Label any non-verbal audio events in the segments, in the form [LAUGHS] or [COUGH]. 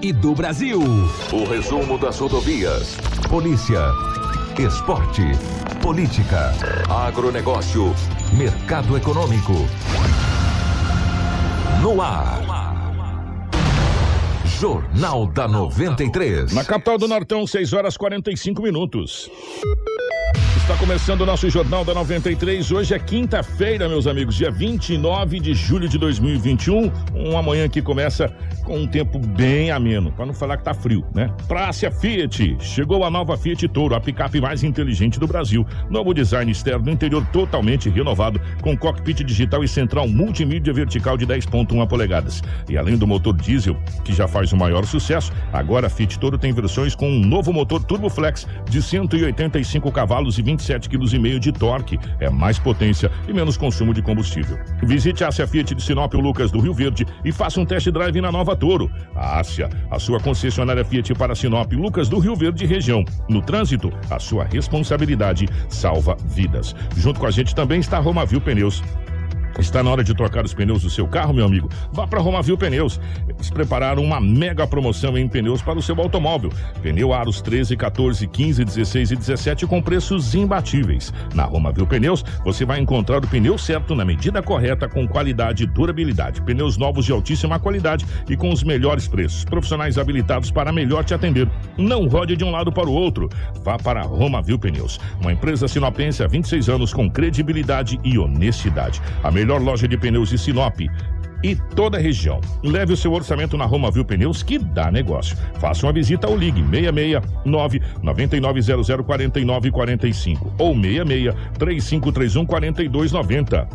e do Brasil. O resumo das rodovias. Polícia, esporte, política, agronegócio, mercado econômico. No ar. Jornal da 93. Na capital do Nortão, 6 horas 45 minutos. Está começando o nosso Jornal da 93. Hoje é quinta-feira, meus amigos, dia 29 de julho de 2021. Uma manhã que começa com um tempo bem ameno, para não falar que tá frio, né? Praça Fiat. Chegou a nova Fiat Toro, a picape mais inteligente do Brasil. Novo design externo interior totalmente renovado, com cockpit digital e central multimídia vertical de 10.1 polegadas. E além do motor diesel, que já faz o maior sucesso, agora a Fiat Toro tem versões com um novo motor Turbo Flex de 185 cavalos e 27,5 kg de torque. É mais potência e menos consumo de combustível. Visite a Ásia Fiat de Sinop Lucas do Rio Verde e faça um test drive na nova Toro. A Ásia, a sua concessionária Fiat para Sinop Lucas do Rio Verde região. No trânsito, a sua responsabilidade salva vidas. Junto com a gente também está a Romavil Pneus. Está na hora de trocar os pneus do seu carro, meu amigo? Vá para Romavil Pneus. Eles prepararam uma mega promoção em pneus para o seu automóvel. Pneu Aros 13, 14, 15, 16 e 17 com preços imbatíveis. Na Romavil Pneus, você vai encontrar o pneu certo na medida correta, com qualidade e durabilidade. Pneus novos de altíssima qualidade e com os melhores preços. Profissionais habilitados para melhor te atender. Não rode de um lado para o outro. Vá para Romavil Pneus. Uma empresa sinopense há 26 anos com credibilidade e honestidade. A melhor melhor loja de pneus de Sinop e toda a região. Leve o seu orçamento na Roma Viu Pneus que dá negócio. Faça uma visita ao Ligue 669 9900 4945 ou 66 3531 4290.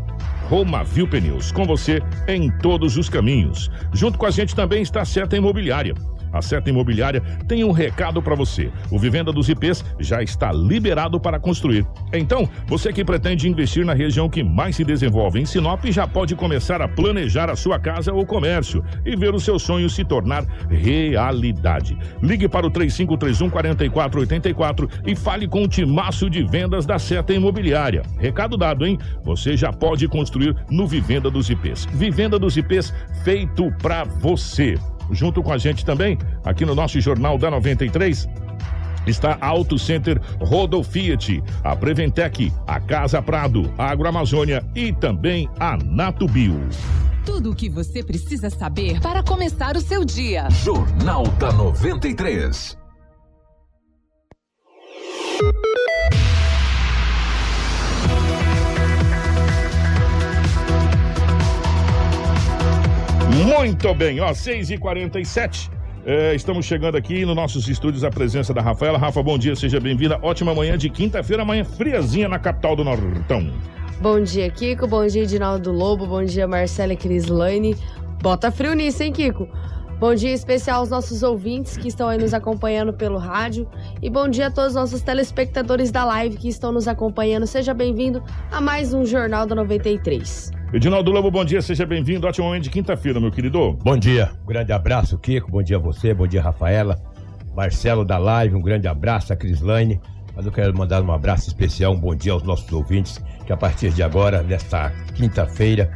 Roma Viu Pneus, com você em todos os caminhos. Junto com a gente também está a Imobiliária a Seta Imobiliária tem um recado para você. O Vivenda dos IPs já está liberado para construir. Então, você que pretende investir na região que mais se desenvolve em Sinop já pode começar a planejar a sua casa ou comércio e ver o seu sonho se tornar realidade. Ligue para o 3531 4484 e fale com o timaço de vendas da Seta Imobiliária. Recado dado, hein? Você já pode construir no Vivenda dos IPs. Vivenda dos IPs feito para você. Junto com a gente também, aqui no nosso Jornal da 93, está Auto Center Rodo Fiat, a Preventec, a Casa Prado, a Agroamazônia e também a Natubio. Tudo o que você precisa saber para começar o seu dia. Jornal da 93. Muito bem, ó, 6h47. É, estamos chegando aqui nos nossos estúdios a presença da Rafaela. Rafa, bom dia, seja bem-vinda. Ótima manhã de quinta-feira, manhã friazinha na capital do Nortão. Bom dia, Kiko. Bom dia, Edinaldo Lobo. Bom dia, Marcela e Crislane. Bota frio nisso, hein, Kiko? Bom dia especial aos nossos ouvintes que estão aí nos acompanhando pelo rádio. E bom dia a todos os nossos telespectadores da live que estão nos acompanhando. Seja bem-vindo a mais um Jornal da 93. Edinaldo Lobo, bom dia, seja bem-vindo. Ótimo momento de quinta-feira, meu querido. Bom dia, um grande abraço, Kiko. Bom dia a você, bom dia, Rafaela. Marcelo da live, um grande abraço, a Crislane. Mas eu quero mandar um abraço especial, um bom dia aos nossos ouvintes, que a partir de agora, nesta quinta-feira,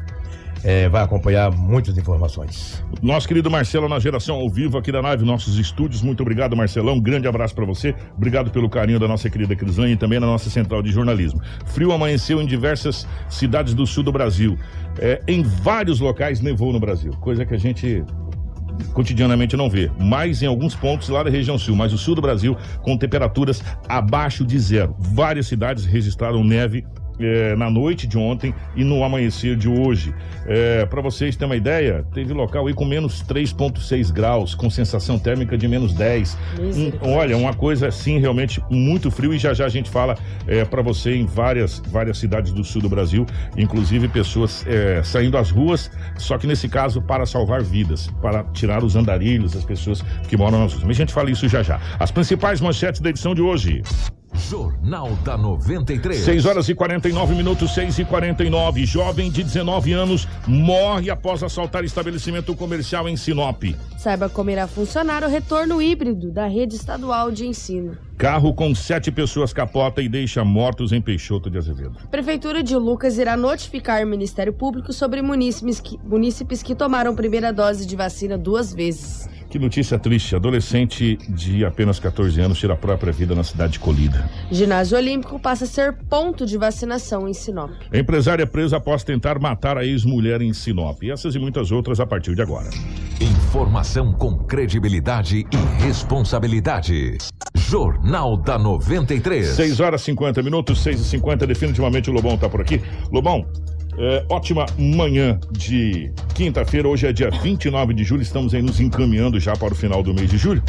é, vai acompanhar muitas informações. Nosso querido Marcelo na geração ao vivo aqui da nave, nossos estúdios. Muito obrigado, Marcelão. Um grande abraço para você. Obrigado pelo carinho da nossa querida Crislane e também na nossa central de jornalismo. Frio amanheceu em diversas cidades do sul do Brasil. É, em vários locais nevou no Brasil, coisa que a gente cotidianamente não vê, mas em alguns pontos lá da região sul, mas o sul do Brasil com temperaturas abaixo de zero. Várias cidades registraram neve é, na noite de ontem e no amanhecer de hoje. É, Para vocês terem uma ideia, teve local aí com menos 3,6 graus, com sensação térmica de menos 10. Um, olha, uma coisa assim realmente muito frio e já já a gente fala é, para você em várias, várias cidades do sul do Brasil, inclusive pessoas é, saindo às ruas, só que nesse caso para salvar vidas, para tirar os andarilhos, as pessoas que moram nas ruas. Mas a gente fala isso já já. As principais manchetes da edição de hoje. Jornal da 93. 6 horas e 49 minutos, 6 e 49. Jovem de 19 anos morre após assaltar estabelecimento comercial em Sinop. Saiba como irá funcionar o retorno híbrido da rede estadual de ensino. Carro com sete pessoas capota e deixa mortos em Peixoto de Azevedo. Prefeitura de Lucas irá notificar o Ministério Público sobre munícipes que, munícipes que tomaram primeira dose de vacina duas vezes. Que notícia triste. Adolescente de apenas 14 anos tira a própria vida na cidade de Colida. Ginásio Olímpico passa a ser ponto de vacinação em Sinop. Empresária presa após tentar matar a ex-mulher em Sinop. Essas e muitas outras a partir de agora. Informação com credibilidade e responsabilidade. Jornal da 93. 6 horas 50 minutos, 6 e 50 Definitivamente o Lobão tá por aqui. Lobão, é, ótima manhã de quinta-feira. Hoje é dia 29 de julho. Estamos aí nos encaminhando já para o final do mês de julho.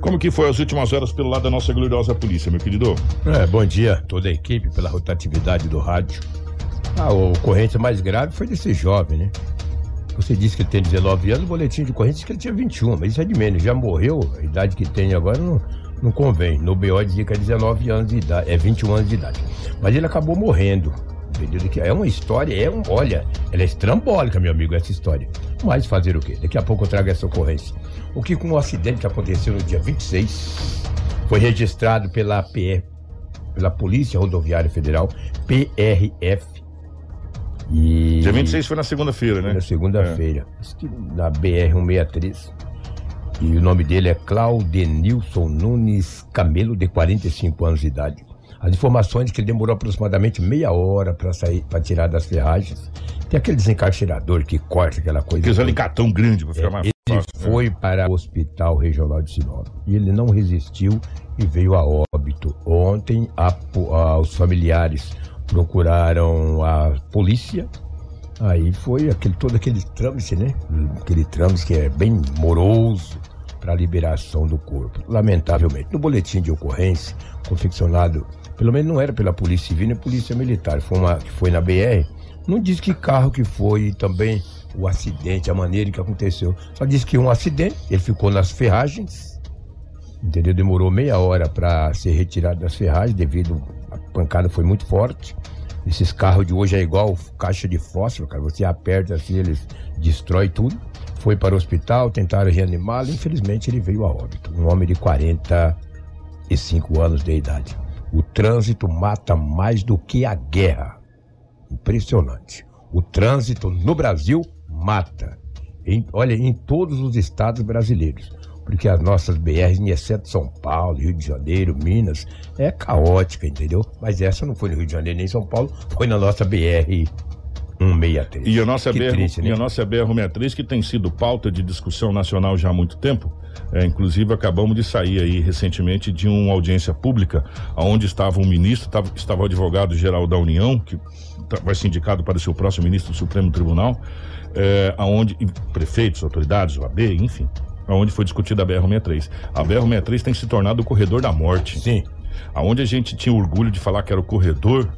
Como que foi as últimas horas pelo lado da nossa gloriosa polícia, meu querido? É, bom dia toda a equipe pela rotatividade do rádio. A ocorrência mais grave foi desse jovem, né? Você disse que ele tem 19 anos, o boletim de ocorrência disse que ele tinha 21, mas isso é de menos. Já morreu, a idade que tem agora não, não convém. No BO dizia que é 19 anos de idade, é 21 anos de idade. Mas ele acabou morrendo. Entendeu? Que é uma história, é um. Olha, ela é estrambólica, meu amigo, essa história. Mas fazer o quê? Daqui a pouco eu trago essa ocorrência. O que com o acidente que aconteceu no dia 26 foi registrado pela PR, pela Polícia Rodoviária Federal, PRF. E... Dia 26 foi na segunda-feira, né? Na segunda-feira. É. Na BR-163. E o nome dele é Claudenilson Nunes Camelo, de 45 anos de idade. As informações que ele demorou aproximadamente meia hora para sair, para tirar das ferragens. Tem aquele desencarcerador que corta aquela coisa. Aquele alicatão grande para ficar é, mais Ele fácil, né? foi para o Hospital Regional de Sinop e ele não resistiu e veio a óbito. Ontem, a, a, os familiares procuraram a polícia. Aí foi aquele, todo aquele trâmite, né? Aquele trâmite que é bem moroso para a liberação do corpo. Lamentavelmente, no boletim de ocorrência, confeccionado pelo menos não era pela Polícia Civil nem Polícia Militar, foi uma que foi na BR. Não diz que carro que foi também o acidente, a maneira que aconteceu. Só diz que um acidente, ele ficou nas ferragens, entendeu? Demorou meia hora para ser retirado das ferragens devido a pancada foi muito forte. Esses carros de hoje é igual caixa de fósforo, cara. Você aperta assim, eles destrói tudo. Foi para o hospital, tentaram reanimá-lo. Infelizmente, ele veio a óbito. Um homem de 45 anos de idade. O trânsito mata mais do que a guerra. Impressionante. O trânsito no Brasil mata. Em, olha, em todos os estados brasileiros. Porque as nossas BRs, exceto São Paulo, Rio de Janeiro, Minas, é caótica, entendeu? Mas essa não foi no Rio de Janeiro nem São Paulo, foi na nossa BR 163. E a nossa, BR, triste, né? e a nossa BR-163, que tem sido pauta de discussão nacional já há muito tempo, é, inclusive, acabamos de sair aí recentemente de uma audiência pública, onde estava um ministro, estava, estava o advogado-geral da União, que tá, vai ser indicado para ser o próximo ministro do Supremo Tribunal, é, aonde prefeitos, autoridades, OAB, enfim, aonde foi discutida a BR-63. A BR-63 tem se tornado o corredor da morte. Sim. Aonde a gente tinha orgulho de falar que era o corredor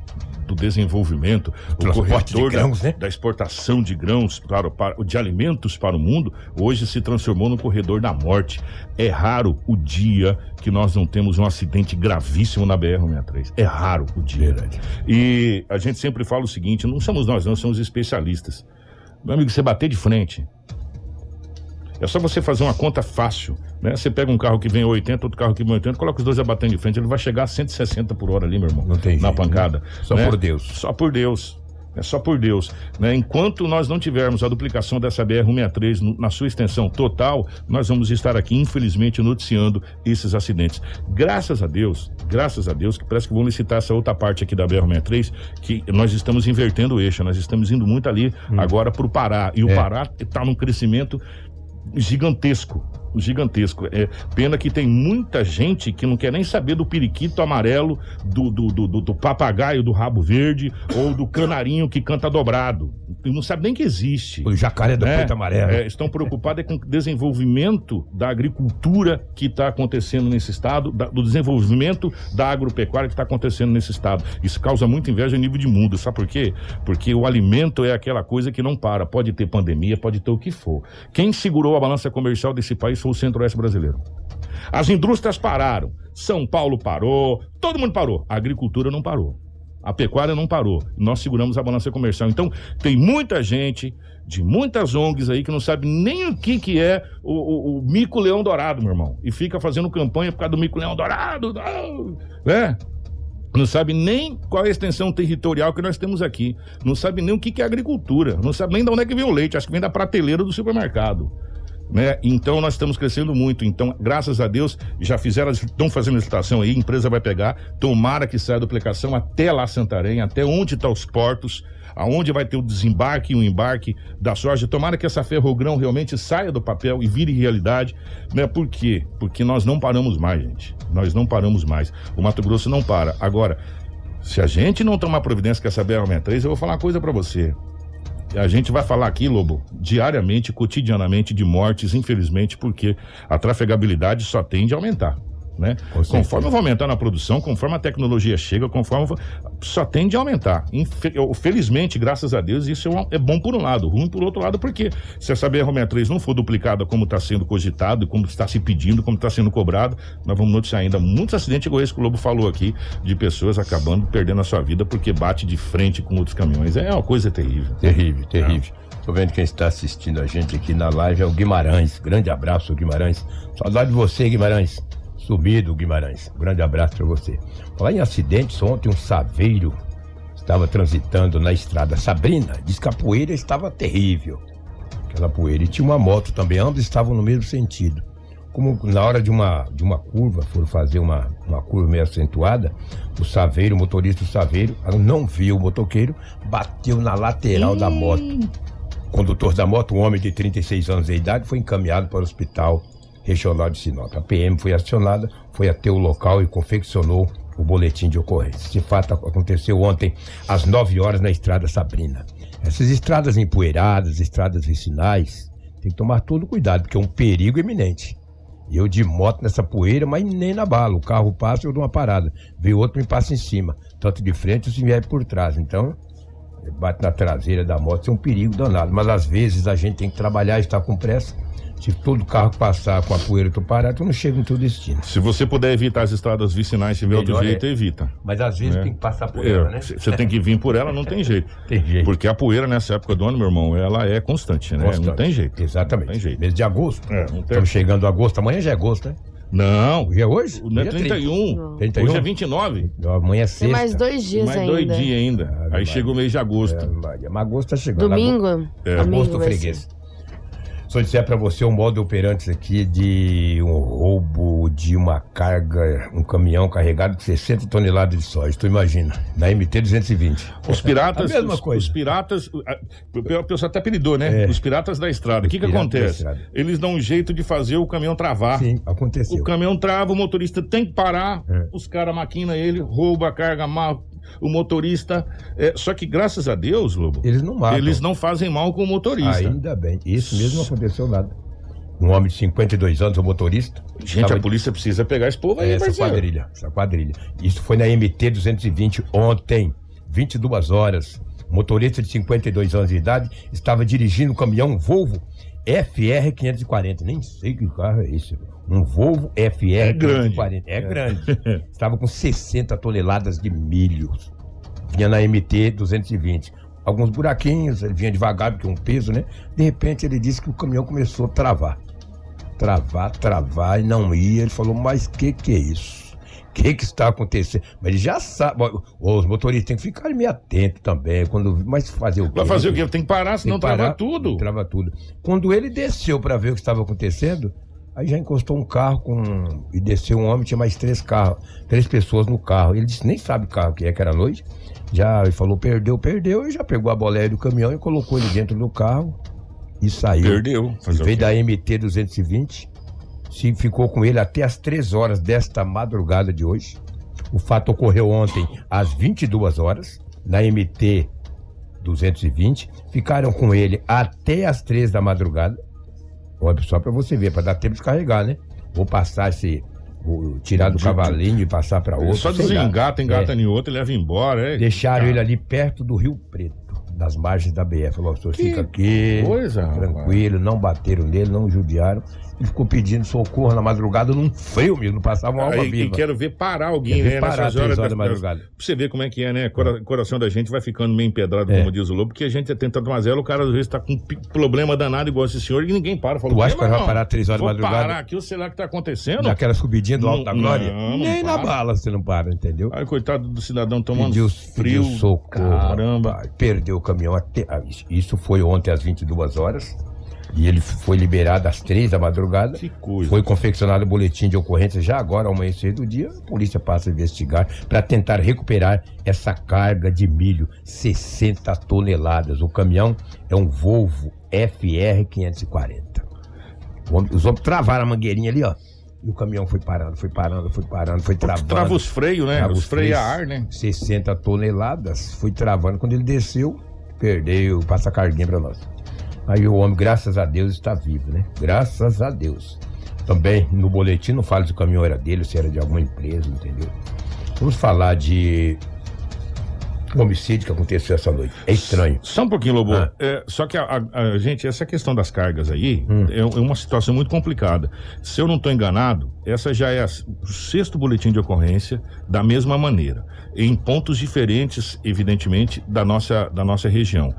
do desenvolvimento, o, o corretor grãos, da, né? da, exportação de grãos, para, para, de alimentos para o mundo, hoje se transformou no corredor da morte. É raro o dia que nós não temos um acidente gravíssimo na BR-163. É raro o dia. Verdade. E a gente sempre fala o seguinte: não somos nós, não, somos especialistas. Meu amigo, você bater de frente, é só você fazer uma conta fácil. Né? Você pega um carro que vem 80, outro carro que vem 80, coloca os dois abatendo de frente, ele vai chegar a 160 por hora ali, meu irmão. Não tem Na jeito, pancada. Né? Só né? por Deus. Só por Deus. É só por Deus. Né? Enquanto nós não tivermos a duplicação dessa BR-163 na sua extensão total, nós vamos estar aqui, infelizmente, noticiando esses acidentes. Graças a Deus, graças a Deus, que parece que vão licitar essa outra parte aqui da BR-163, que nós estamos invertendo o eixo, nós estamos indo muito ali hum. agora para o Pará. E o é. Pará está num crescimento gigantesco. Gigantesco. É pena que tem muita gente que não quer nem saber do periquito amarelo, do, do, do, do papagaio do rabo verde ou do canarinho que canta dobrado. Não sabe nem que existe. O jacaré do né? peito amarelo. É, estão preocupados é com o desenvolvimento da agricultura que está acontecendo nesse estado, da, do desenvolvimento da agropecuária que está acontecendo nesse estado. Isso causa muita inveja a nível de mundo. Sabe por quê? Porque o alimento é aquela coisa que não para. Pode ter pandemia, pode ter o que for. Quem segurou a balança comercial desse país foi o Centro-Oeste brasileiro. As indústrias pararam, São Paulo parou, todo mundo parou. A agricultura não parou. A pecuária não parou. Nós seguramos a balança comercial. Então, tem muita gente de muitas ONGs aí que não sabe nem o que, que é o, o, o mico-leão dourado, meu irmão. E fica fazendo campanha por causa do mico-leão dourado, né? Não sabe nem qual é a extensão territorial que nós temos aqui. Não sabe nem o que, que é agricultura. Não sabe nem de onde é que vem o leite. Acho que vem da prateleira do supermercado. Né? Então nós estamos crescendo muito. Então, graças a Deus, já fizeram, estão fazendo licitação aí, a empresa vai pegar, tomara que saia a duplicação até lá Santarém, até onde estão tá os portos, aonde vai ter o desembarque e o embarque da soja. Tomara que essa ferrogrão realmente saia do papel e vire realidade, né? Por quê? Porque nós não paramos mais, gente. Nós não paramos mais. O Mato Grosso não para. Agora, se a gente não tomar providência com essa BR-63, eu vou falar uma coisa para você. A gente vai falar aqui, Lobo, diariamente, cotidianamente, de mortes, infelizmente, porque a trafegabilidade só tende a aumentar né? Conforme vai aumentar na produção, conforme a tecnologia chega, conforme só tende a aumentar. Felizmente, graças a Deus, isso é, é bom por um lado, ruim por outro lado, porque se essa BR-63 não for duplicada como está sendo cogitado, como está se pedindo, como está sendo cobrado, nós vamos noticiar ainda muitos acidentes igual esse que o Lobo falou aqui, de pessoas acabando perdendo a sua vida porque bate de frente com outros caminhões. É uma coisa terrível. Terrível, terrível. Tô vendo quem está assistindo a gente aqui na live é o Guimarães. Grande abraço, Guimarães. Saudade de você, Guimarães sumido, Guimarães. Um grande abraço para você. Falar em acidentes, ontem um saveiro estava transitando na estrada Sabrina, diz que a poeira estava terrível. Aquela poeira. E tinha uma moto também, ambos estavam no mesmo sentido. Como na hora de uma, de uma curva, foram fazer uma, uma curva meio acentuada, o saveiro, o motorista do saveiro, não viu o motoqueiro, bateu na lateral da moto. O condutor da moto, um homem de 36 anos de idade, foi encaminhado para o hospital regional de Sinop. A PM foi acionada, foi até o local e confeccionou o boletim de ocorrência. Esse fato aconteceu ontem às 9 horas na estrada Sabrina. Essas estradas empoeiradas, estradas vicinais, tem que tomar todo cuidado, porque é um perigo iminente. Eu de moto nessa poeira, mas nem na bala. O carro passa, eu dou uma parada. Vem outro me passa em cima. Tanto de frente, se vier por trás. Então, bate na traseira da moto, isso é um perigo danado. Mas às vezes a gente tem que trabalhar, estar com pressa se todo carro passar com a poeira tu parar, tu não chega em teu destino. Se você puder evitar as estradas vicinais, se tiver outro jeito, é. evita. Mas às vezes né? tem que passar por é, ela, né? Você tem que vir por ela, não tem jeito. [LAUGHS] tem jeito. Porque a poeira nessa época do ano, meu irmão, ela é constante, né? Constante. Não tem jeito. Exatamente. Não tem jeito. Mês de agosto. É, não tem. Estamos chegando a agosto, amanhã já é agosto, né? Não. Hoje é hoje? Não é 31. 31. Hoje é 29. Não, amanhã é sexta. Tem mais dois dias mais ainda. Mais dois dias ainda. Ah, Aí chega o mês de agosto. É, mas agosto tá chegando. Domingo? É. Agosto freguês. Se eu disser para você um modo operante aqui de um roubo de uma carga, um caminhão carregado de 60 toneladas de soja, tu imagina, na MT-220. Os piratas, [LAUGHS] a mesma os, coisa. os piratas, o pessoal até apelidou, né? É. Os piratas da estrada. O que que acontece? Eles dão um jeito de fazer o caminhão travar. Sim, aconteceu. O caminhão trava, o motorista tem que parar, é. os caras maquinam ele, rouba a carga mal, o motorista. É, só que graças a Deus, Lobo. Eles não matam. Eles não fazem mal com o motorista. Ainda bem. Isso mesmo não aconteceu nada. Um homem de 52 anos, o motorista. Gente, a polícia precisa pegar esse povo aí, Essa Marcelo. quadrilha, essa quadrilha. Isso foi na MT 220 ontem, 22 horas. O motorista de 52 anos de idade estava dirigindo um caminhão Volvo FR 540. Nem sei que carro é esse. Um Volvo FR é grande. 540. É, é grande. [LAUGHS] Estava com 60 toneladas de milho. Vinha na MT 220. Alguns buraquinhos, ele vinha devagar, porque é um peso, né? De repente ele disse que o caminhão começou a travar. Travar, travar e não ia. Ele falou, mas que que é isso? O que que está acontecendo? Mas ele já sabe. Os motoristas têm que ficar meio atentos também. Quando, mas fazer o quê? Vai fazer o quê? Tem que parar, senão parar, trava tudo. Trava tudo. Quando ele desceu para ver o que estava acontecendo, Aí já encostou um carro com. E desceu um homem, tinha mais três carros, três pessoas no carro. Ele disse, nem sabe o carro que é, que era noite. Já ele falou, perdeu, perdeu, e já pegou a boleia do caminhão e colocou ele dentro do carro e saiu. Perdeu. veio da MT 220. Se ficou com ele até as três horas desta madrugada de hoje. O fato ocorreu ontem às 22 horas, na MT 220. Ficaram com ele até as três da madrugada. Olha, só para você ver, para dar tempo de carregar, né? Vou passar esse. Vou tirar do cavalinho e passar para outro. Só desengata, engata é. em outro e leva embora. É. Deixaram ele ali perto do Rio Preto, das margens da BF. Falou, o senhor fica aqui, coisa, tranquilo, rapaz. não bateram nele, não judiaram e ficou pedindo socorro na madrugada num frio mesmo, não passava uma alma viva. E quero ver parar alguém, né? Parar nessas horas, horas da madrugada. Pra você ver como é que é, né? Cora, coração da gente vai ficando meio empedrado, é. como diz o Lobo, porque a gente tenta tomar zero, o cara às vezes tá com um problema danado igual esse senhor e ninguém para. Fala, tu acha que vai parar três horas da madrugada? parar aqui, ou sei lá o que tá acontecendo? Naquela subidinha do Alto da Glória? Não, Nem na bala você não para, entendeu? Aí, coitado do cidadão tomando pediu, frio. Pediu socorro. Caramba. Pai, perdeu o caminhão até... Ah, isso foi ontem às 22 horas E ele foi liberado às três da madrugada. Que coisa. Foi confeccionado o boletim de ocorrência já agora, ao amanhecer do dia. A polícia passa a investigar para tentar recuperar essa carga de milho, 60 toneladas. O caminhão é um Volvo FR 540. Os homens travaram a mangueirinha ali, ó. E o caminhão foi parando, foi parando, foi parando, foi travando. Trava os freios, né? Trava os os freios a freios. ar, né? 60 toneladas, foi travando. Quando ele desceu, perdeu, passa a carguinha pra nós. Aí o homem, graças a Deus, está vivo, né? Graças a Deus. Também no boletim não fala se o caminhão era dele, se era de alguma empresa, entendeu? Vamos falar de homicídio que aconteceu essa noite. É estranho. Só um pouquinho, Lobo. Ah. É, só que, a, a- a- gente, essa questão das cargas aí Hum. é, é uma situação muito complicada. Se eu não estou enganado, essa já é a- o sexto boletim de ocorrência da mesma maneira. Em pontos diferentes, evidentemente, da nossa, da nossa região.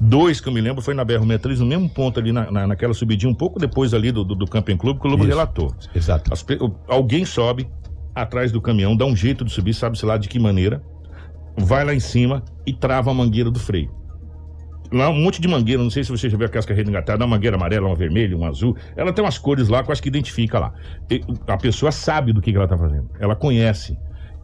Dois que eu me lembro foi na BR-63, no mesmo ponto ali, na, na- naquela subidinha, um pouco depois ali do, do, do Camping Clube, que o Lobo Isso. relatou. Exato. As alguém sobe atrás do caminhão, dá um jeito de subir, sabe-se lá de que maneira, vai lá em cima e trava a mangueira do freio. Lá um monte de mangueira, não sei se você já viu aquelas carreiras engatadas, uma mangueira amarela, uma vermelha, uma azul. Ela tem umas cores lá, que eu acho que identifica lá. E a pessoa sabe do que, que ela está fazendo. Ela conhece.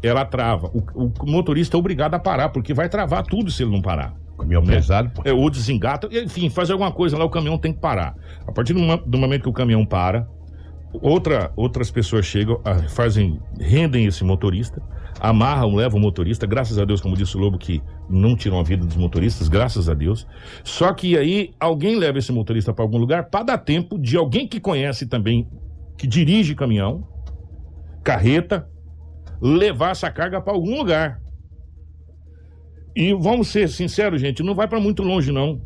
Ela trava. O, o motorista é obrigado a parar, porque vai travar tudo se ele não parar. Caminhão Né? pesado, pô. É, ou desengata, enfim, faz alguma coisa lá, o caminhão tem que parar. A partir do, do momento que o caminhão para, outra, outras pessoas chegam, ah, fazem, rendem esse motorista, amarram, levam o motorista, graças a Deus, como disse o Lobo, que não tiram a vida dos motoristas, graças a Deus. Só que aí alguém leva esse motorista para algum lugar para dar tempo de alguém que conhece também, que dirige caminhão, carreta, levar essa carga para algum lugar. E vamos ser sinceros, gente, não vai para muito longe, não.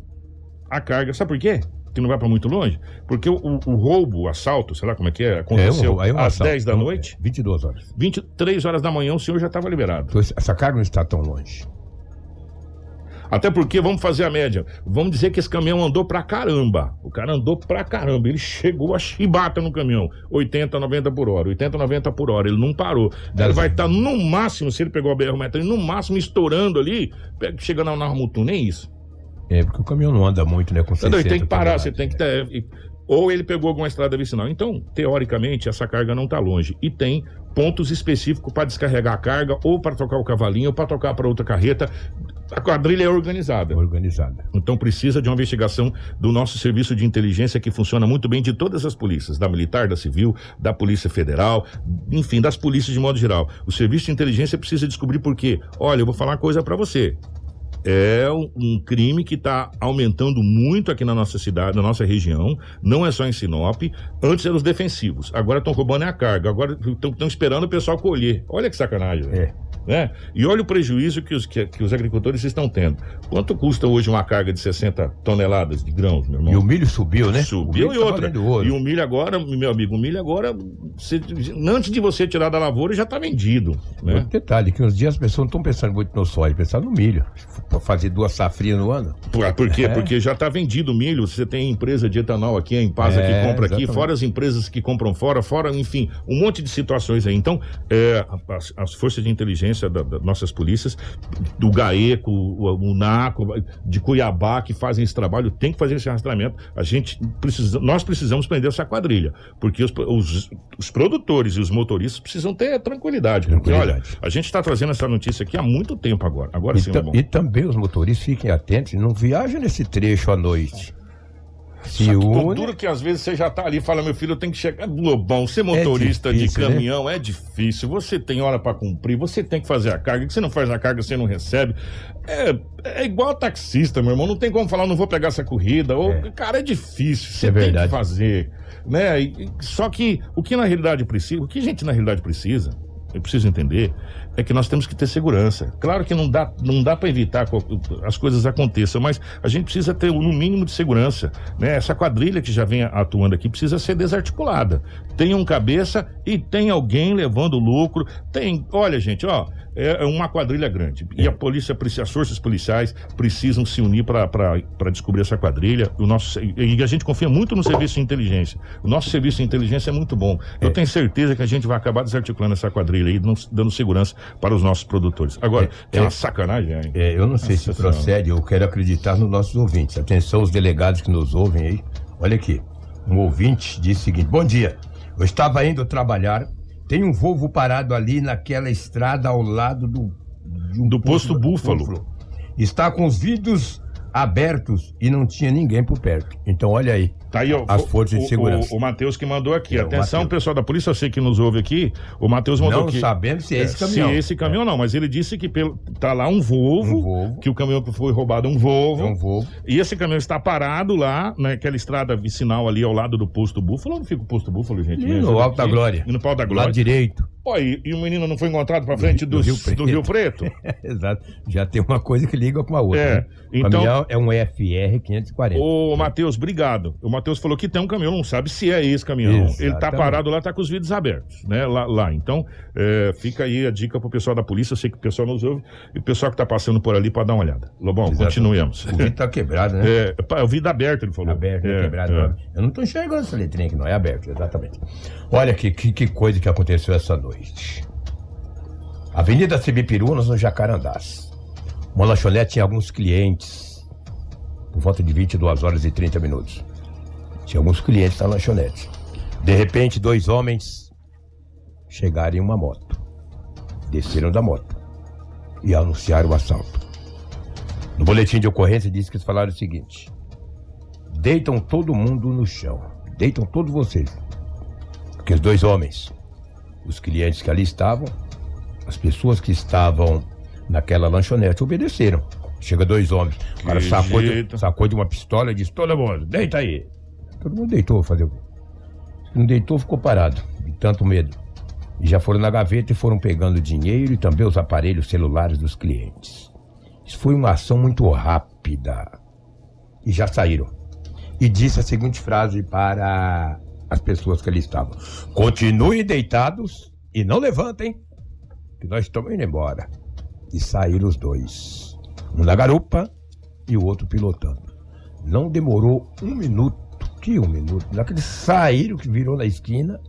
A carga, sabe por quê? Que não vai para muito longe? Porque o, o- roubo, o assalto, sei lá como é que é, aconteceu é um às assalto. 10 da noite, é, 22 horas. 23 horas da manhã, o senhor já estava liberado. Então, essa carga não está tão longe. Até porque, vamos fazer a média, vamos dizer que esse caminhão andou pra caramba. O cara andou pra caramba, ele chegou a chibata no caminhão, 80, 90 por hora, 80, 90 por hora, ele não parou. Ele vai estar no máximo, se ele pegou a BR-1, no máximo estourando ali, chegando na Armutu, nem isso. É, porque o caminhão não anda muito, né? Com Entendeu? 60 Ele tem que parar, você tem que ter. Ou ele pegou alguma estrada vicinal. Então, teoricamente, essa carga não está longe. E tem pontos específicos para descarregar a carga, ou para tocar o cavalinho, ou para tocar para outra carreta. A quadrilha é organizada. Organizada. Então precisa de uma investigação do nosso serviço de inteligência que funciona muito bem de todas as polícias, da militar, da civil, da polícia federal, enfim, das polícias de modo geral. O serviço de inteligência precisa descobrir por quê. Olha, eu vou falar uma coisa para você. É um, crime que está aumentando muito aqui na nossa cidade, na nossa região. Não é só em Sinop. Antes eram os defensivos. Agora estão roubando a carga. Agora estão esperando o pessoal colher. Olha que sacanagem. velho É. né? E olha o prejuízo que os, que, que os agricultores estão tendo. Quanto custa hoje uma carga de 60 toneladas de grãos, meu irmão? E o milho subiu, né? Subiu e milho tá outra. E o milho agora, meu amigo, o milho agora, antes de você tirar da lavoura, já está vendido. Né? Outro detalhe, que uns dias as pessoas não estão pensando muito no soja, pensando no milho. Pra fazer duas safrinhas no ano. Por, por quê? É. Porque já está vendido o milho. Você tem empresa de etanol aqui, a Impasa É, que compra aqui, exatamente. fora as empresas que compram fora, fora, enfim, um monte de situações aí. Então, é, as, as forças de inteligência da- das nossas polícias, do GAECO, o, o NACO, de Cuiabá, que fazem esse trabalho, tem que fazer esse rastreamento. A gente precisa, nós precisamos prender essa quadrilha, porque os, os- os produtores e os motoristas precisam ter tranquilidade. Porque, olha, a gente está trazendo essa notícia aqui há muito tempo agora. Agora E, sim, Lobão. e também os motoristas fiquem atentos não viajem nesse trecho à noite. Se Só que tão une- duro que às vezes você já tá ali e fala, meu filho, eu tenho que chegar. Lobão, ser motorista difícil, de né? caminhão é difícil. Você tem hora pra cumprir, você tem que fazer a carga. Que você não faz a carga, você não recebe. É, é igual taxista, meu irmão. Não tem como falar, não vou pegar essa corrida. Ou, É. Cara, é difícil. Você É tem que fazer. Né? E- só que o que na realidade precisa, o que a gente na realidade precisa, eu preciso entender, é que nós temos que ter segurança. Claro que não dá, não dá para evitar que as coisas aconteçam, mas a gente precisa ter no mínimo de segurança. Né? Essa quadrilha que já vem atuando aqui precisa ser desarticulada. Tem um cabeça e tem alguém levando lucro. Tem, olha, gente, ó, é é uma quadrilha grande. E a polícia, as forças policiais precisam se unir para descobrir essa quadrilha. O nosso, e a gente confia muito no serviço de inteligência. O nosso serviço de inteligência é muito bom. Eu tenho certeza que a gente vai acabar desarticulando essa quadrilha dando- dando segurança para os nossos produtores. Agora, É, é, uma é. sacanagem, hein? É, eu não sei se Nossa Senhora. procede, eu quero acreditar nos nossos ouvintes. Atenção, os delegados que nos ouvem aí. Olha aqui, um ouvinte disse o seguinte: Bom dia, eu estava indo trabalhar, tem um Volvo parado ali naquela estrada ao lado do, um do posto, posto Búfalo. Búfalo. Está com os vidros abertos e não tinha ninguém por perto. Então, olha aí. Tá aí, ó, as forças o, de segurança. O, o Matheus que mandou aqui. É, Atenção, pessoal da polícia, eu sei que nos ouve aqui. O Matheus mandou não aqui. Não sabendo se é esse caminhão. Se é esse caminhão, é. não, mas ele disse que pelo, tá lá um Volvo, um Volvo, que o caminhão foi roubado é um Volvo. É um Volvo. E esse caminhão está parado lá, naquela estrada vicinal ali ao lado do posto Búfalo. Onde fica o posto Búfalo, gente? E no Alto da Glória. E no Pau da Glória. Lado direito. Pô, e, e, o menino não foi encontrado para frente do, do, Rio Preto. Do Rio Preto. [LAUGHS] Exato. Já tem uma coisa que liga com a outra. É. Né? Então, caminhão é um FR 540. Ô, Matheus, obrigado. O Matheus falou que tem um caminhão, não sabe se é esse caminhão. Exatamente. Ele tá parado lá, tá com os vidros abertos, né? Lá. lá. Então, é, fica aí a dica pro pessoal da polícia. Eu sei que o pessoal nos ouve. E o pessoal que tá passando por ali para dar uma olhada. Lobão, Exatamente. continuemos. O vidro tá quebrado, né? [LAUGHS] É, o vidro aberto, ele falou. Aberto, é, quebrado. É. Eu não tô enxergando essa letrinha aqui, não. É aberto, exatamente. Olha que, que, que coisa que aconteceu essa noite. Avenida Cibipirunas, no Jacarandás. Uma lanchonete tinha alguns clientes, por volta de 22 horas e 30 minutos. Tinha alguns clientes na lanchonete. De repente, dois homens chegaram em uma moto. Desceram da moto e anunciaram o assalto. No boletim de ocorrência diz que eles falaram o seguinte: deitam todo mundo no chão. Deitam todos vocês. Porque os dois homens, os clientes que ali estavam, as pessoas que estavam naquela lanchonete obedeceram. Chega dois homens. O cara sacou de, sacou de, uma pistola e disse: Todo mundo, deita aí. Todo mundo deitou, fazer o quê? Não deitou, ficou parado, de tanto medo. E já foram na gaveta e foram pegando dinheiro e também os aparelhos celulares dos clientes. Isso foi uma ação muito rápida. E já saíram. E disse a seguinte frase para as pessoas que ali estavam: Continuem deitados e não levantem que nós estamos indo embora. E saíram os dois. Um na garupa e o outro pilotando. Não demorou um minuto, que um minuto, na que eles saíram, que virou na esquina,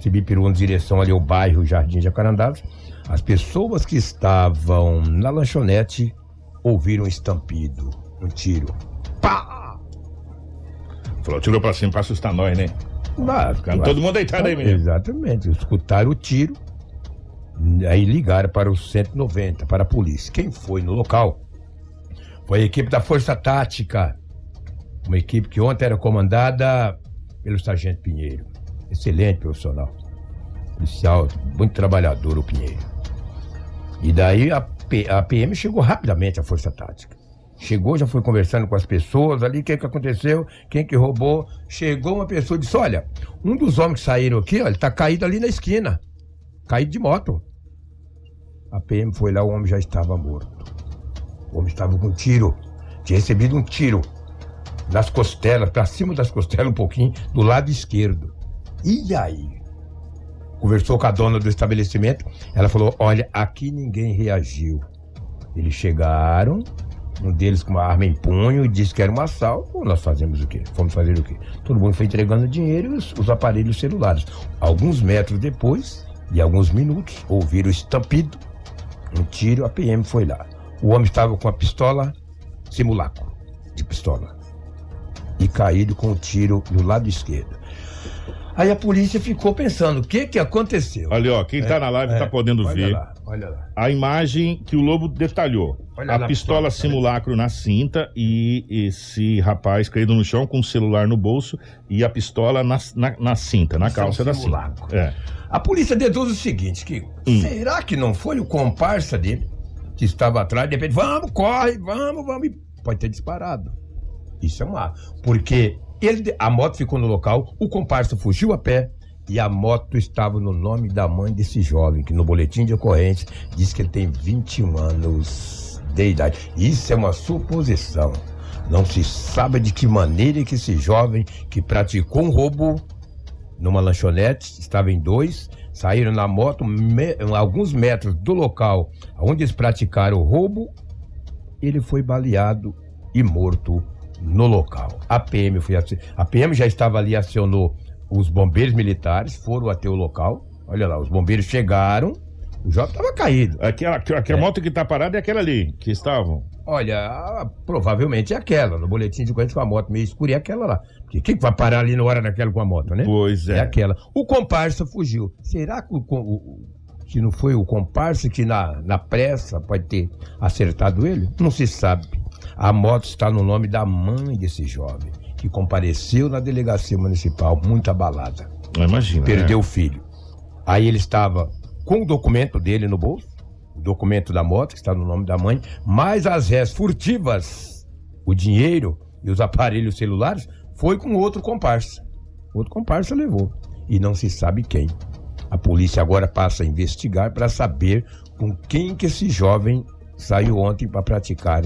Cibipiru, em direção ali ao bairro Jardim Jacarandás, as pessoas que estavam na lanchonete ouviram um estampido, um tiro. Pá! Falou, tirou pra cima pra assustar nós, né? Mas, todo mundo deitado aí mesmo. Exatamente, escutaram o tiro Aí ligaram para o 190, para a polícia. Quem foi no local? Foi a equipe da Força Tática. Uma equipe que ontem era comandada pelo Sargento Pinheiro. Excelente profissional. Policial, muito trabalhador o Pinheiro. E daí a, P, a PM chegou rapidamente à Força Tática. Chegou, já foi conversando com as pessoas ali, o que, que aconteceu, quem que roubou. Chegou uma pessoa e disse: Olha, um dos homens que saíram aqui, ó, ele tá caído ali na esquina. Caído de moto. A PM foi lá, o homem já estava morto. O homem estava com um tiro. Tinha recebido um tiro nas costelas, para cima das costelas um pouquinho, do lado esquerdo. E aí? Conversou com a dona do estabelecimento. Ela falou: Olha, aqui ninguém reagiu. Eles chegaram, um deles com uma arma em punho e disse que era um assalto. Nós fazemos o quê? Fomos fazer o quê? Todo mundo foi entregando dinheiro e os, os aparelhos celulares. Alguns metros depois, e alguns minutos, ouviram o estampido um tiro, a PM foi lá. O homem estava com a pistola, simulacro de pistola. E caído com o tiro no lado esquerdo. Aí a polícia ficou pensando, o que que aconteceu? Olha, ó, quem tá é, na live é, tá podendo olha ver lá, olha lá. a imagem que o Lobo detalhou. Olha a pistola simulacro na cinta e esse rapaz caído no chão com o celular no bolso e a pistola na, na, na cinta, na calça um da cinta. É. A polícia deduz o seguinte, que hum. será que não foi o comparsa dele que estava atrás, de repente, vamos, corre, vamos, vamos, e pode ter disparado. Isso é uma... Porque ele, a moto ficou no local, o comparsa fugiu a pé e a moto estava no nome da mãe desse jovem, que no boletim de ocorrência diz que ele tem 21 anos de idade. Isso é uma suposição. Não se sabe de que maneira que esse jovem que praticou um roubo numa lanchonete, estava em dois, saíram na moto me, alguns metros do local onde eles praticaram o roubo, ele foi baleado e morto no local. A PM foi a PM já estava ali acionou os bombeiros militares, foram até o local. Olha lá, os bombeiros chegaram, O jovem estava caído. Aquela, aquela É. moto que tá parada é aquela ali, que estavam. Olha, provavelmente é aquela. No boletim de ocorrência com a moto meio escura é aquela lá. Porque quem que vai parar ali na hora daquela com a moto, né? Pois É é. aquela. O comparsa fugiu. Será que, o, o- que não foi o comparsa que na, na pressa pode ter acertado ele? Não se sabe. A moto está no nome da mãe desse jovem, que compareceu na delegacia municipal muito abalada. Imagina. Perdeu o filho. Aí ele estava com o documento dele no bolso, o documento da moto, que está no nome da mãe, mais as réis furtivas, o dinheiro e os aparelhos celulares, foi com outro comparsa. Outro comparsa levou. E não se sabe quem. A polícia agora passa a investigar para saber com quem que esse jovem saiu ontem para praticar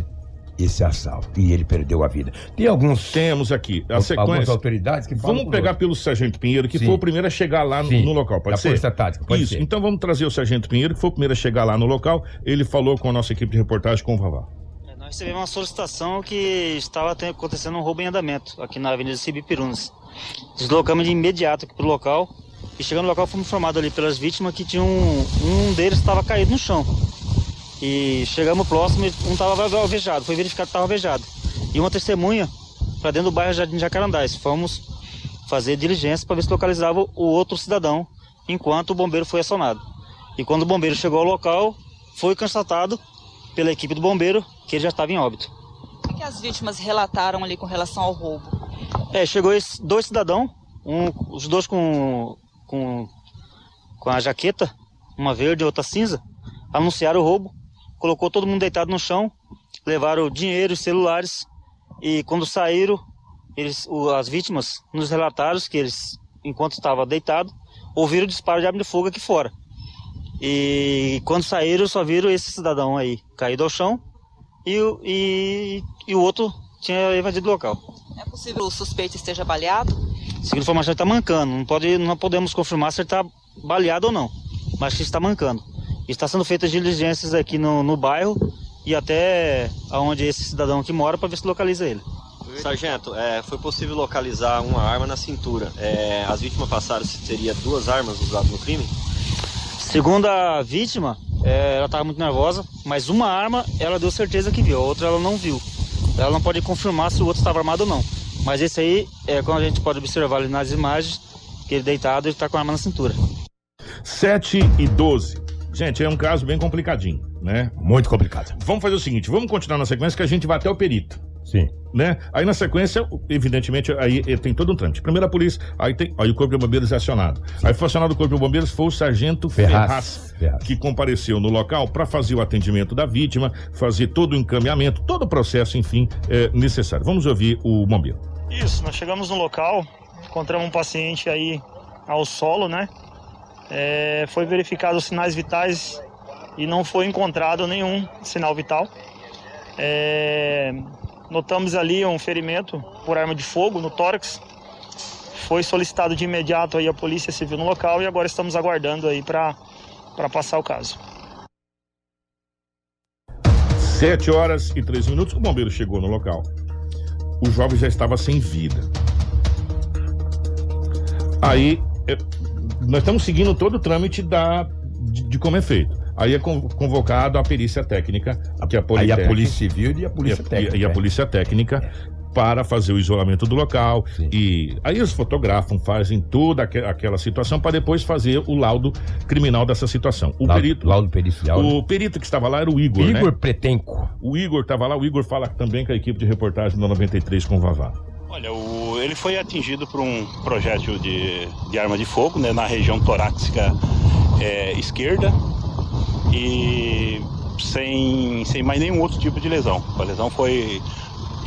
esse assalto. E ele perdeu a vida. Tem alguns Temos aqui a algumas sequência. autoridades que falam Vamos pegar outro. pelo Sargento Pinheiro, que Sim. foi o primeiro a chegar lá no, no local, pode da ser? Força Tática, pode Isso, ser. então vamos trazer o Sargento Pinheiro, que foi o primeiro a chegar lá no local. Ele falou com a nossa equipe de reportagem com o Vavá. É, Nós recebemos uma solicitação que estava acontecendo um roubo em andamento aqui na Avenida Cibipirunas. Deslocamos de imediato aqui para o local e chegando no local fomos informados ali pelas vítimas que tinha um, um deles estava caído no chão. E chegamos próximo e um estava alvejado, foi verificado que estava alvejado. E uma testemunha para dentro do bairro Jardim Jacarandás. Fomos fazer diligência para ver se localizava o outro cidadão enquanto o bombeiro foi acionado. E quando o bombeiro chegou ao local, foi constatado pela equipe do bombeiro que ele já estava em óbito. O que as vítimas relataram ali com relação ao roubo? É, chegou esses dois cidadãos, um, os dois com, com, com a jaqueta, uma verde e outra cinza, anunciaram o roubo, colocou todo mundo deitado no chão, levaram dinheiro e celulares e quando saíram, eles, o- as vítimas nos relataram que eles, enquanto estavam deitados, ouviram o disparo de arma de fogo aqui fora. E quando saíram, só viram esse cidadão aí caído ao chão e, o- e, e o outro tinha evadido o local. É possível que o suspeito esteja baleado? Segundo informação, ele está mancando. Não, pode, não podemos confirmar se ele está baleado ou não, mas que está mancando. Está sendo feitas diligências aqui no, no bairro e até aonde esse cidadão aqui mora para ver se localiza ele. Sargento, é, foi possível localizar uma arma na cintura. É, as vítimas passaram se teria duas armas usadas no crime? Segundo a vítima, é, ela estava muito nervosa, mas uma arma ela deu certeza que viu, a outra ela não viu. Ela não pode confirmar se o outro estava armado ou não. Mas esse aí, é, como a gente pode observar ali nas imagens, que ele deitado, ele está com a arma na cintura. 7 e 12. Gente, é um caso bem complicadinho, né? Muito complicado. Vamos fazer o seguinte, vamos continuar na sequência que a gente vai até o perito. Sim. né? Aí na sequência, evidentemente, aí tem todo um trâmite. Primeiro a polícia, aí tem aí o corpo de bombeiros é acionado. Aí foi acionado o corpo de bombeiros foi o sargento Ferraz, Ferraz. Ferraz. que compareceu no local para fazer o atendimento da vítima, fazer todo o encaminhamento, todo o processo, enfim, eh, necessário. Vamos ouvir o bombeiro. Isso, nós chegamos no local, encontramos um paciente aí ao solo, né? É, foi verificado os sinais vitais e não foi encontrado nenhum sinal vital. É, notamos ali um ferimento por arma de fogo no tórax. Foi solicitado de imediato aí a polícia civil no local e agora estamos aguardando aí para passar o caso. 7 horas e 13 minutos, o bombeiro chegou no local. O jovem já estava sem vida. Aí, eh, nós estamos seguindo todo o trâmite da, de, de como é feito. Aí é con- convocado a perícia técnica, que é a Aí a Polícia Civil e a Polícia e a- Técnica. e a né? polícia técnica para fazer o isolamento do local Sim. e aí eles fotografam, fazem toda aque- aquela situação para depois fazer o laudo criminal dessa situação. O Laudo, perito, laudo pericial. né? o perito que estava lá era o Igor, né? Igor Pretenco. O Igor estava lá, o Igor fala também com a equipe de reportagem da 93 com o Vavá. Olha, o- ele foi atingido por um projétil de, de arma de fogo né, na região torácica é, esquerda e sem, sem mais nenhum outro tipo de lesão. A lesão foi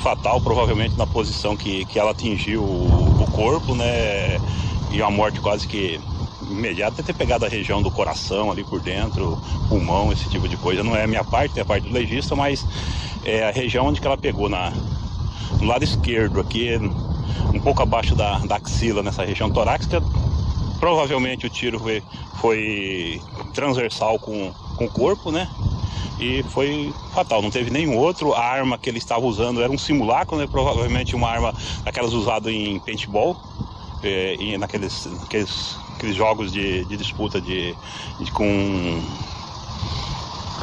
fatal, provavelmente na posição que, que ela atingiu o, o corpo, né? E uma morte quase que imediata, ter pegado a região do coração ali por dentro, pulmão, esse tipo de coisa. Não é a minha parte, é a parte do legista, mas é a região onde que ela pegou na, no lado esquerdo, aqui um pouco abaixo da, da axila, nessa região torácica. Provavelmente o tiro foi, foi transversal com, com o corpo, né? E foi fatal, não teve nenhum outro. A arma que ele estava usando era um simulacro, né? Provavelmente uma arma daquelas usadas em paintball, eh, e naqueles, aqueles jogos de, de disputa de, de- com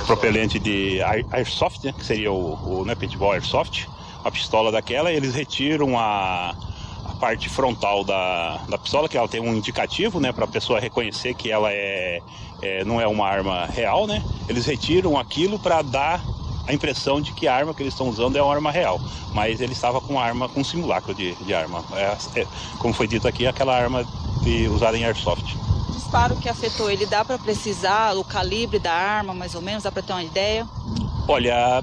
propelente de air- airsoft, né, que seria o, o né, paintball airsoft, a pistola daquela, eles retiram a, a parte frontal da, da pistola, que ela tem um indicativo, né, para a pessoa reconhecer que ela é, é, não é uma arma real, né? Eles retiram aquilo para dar a impressão de que a arma que eles estão usando é uma arma real, mas ele estava com uma arma com simulacro de, de arma. É, é, como foi dito aqui, aquela arma de, usada em airsoft. O disparo que afetou ele, dá para precisar o calibre da arma, mais ou menos? Dá para ter uma ideia? Olha,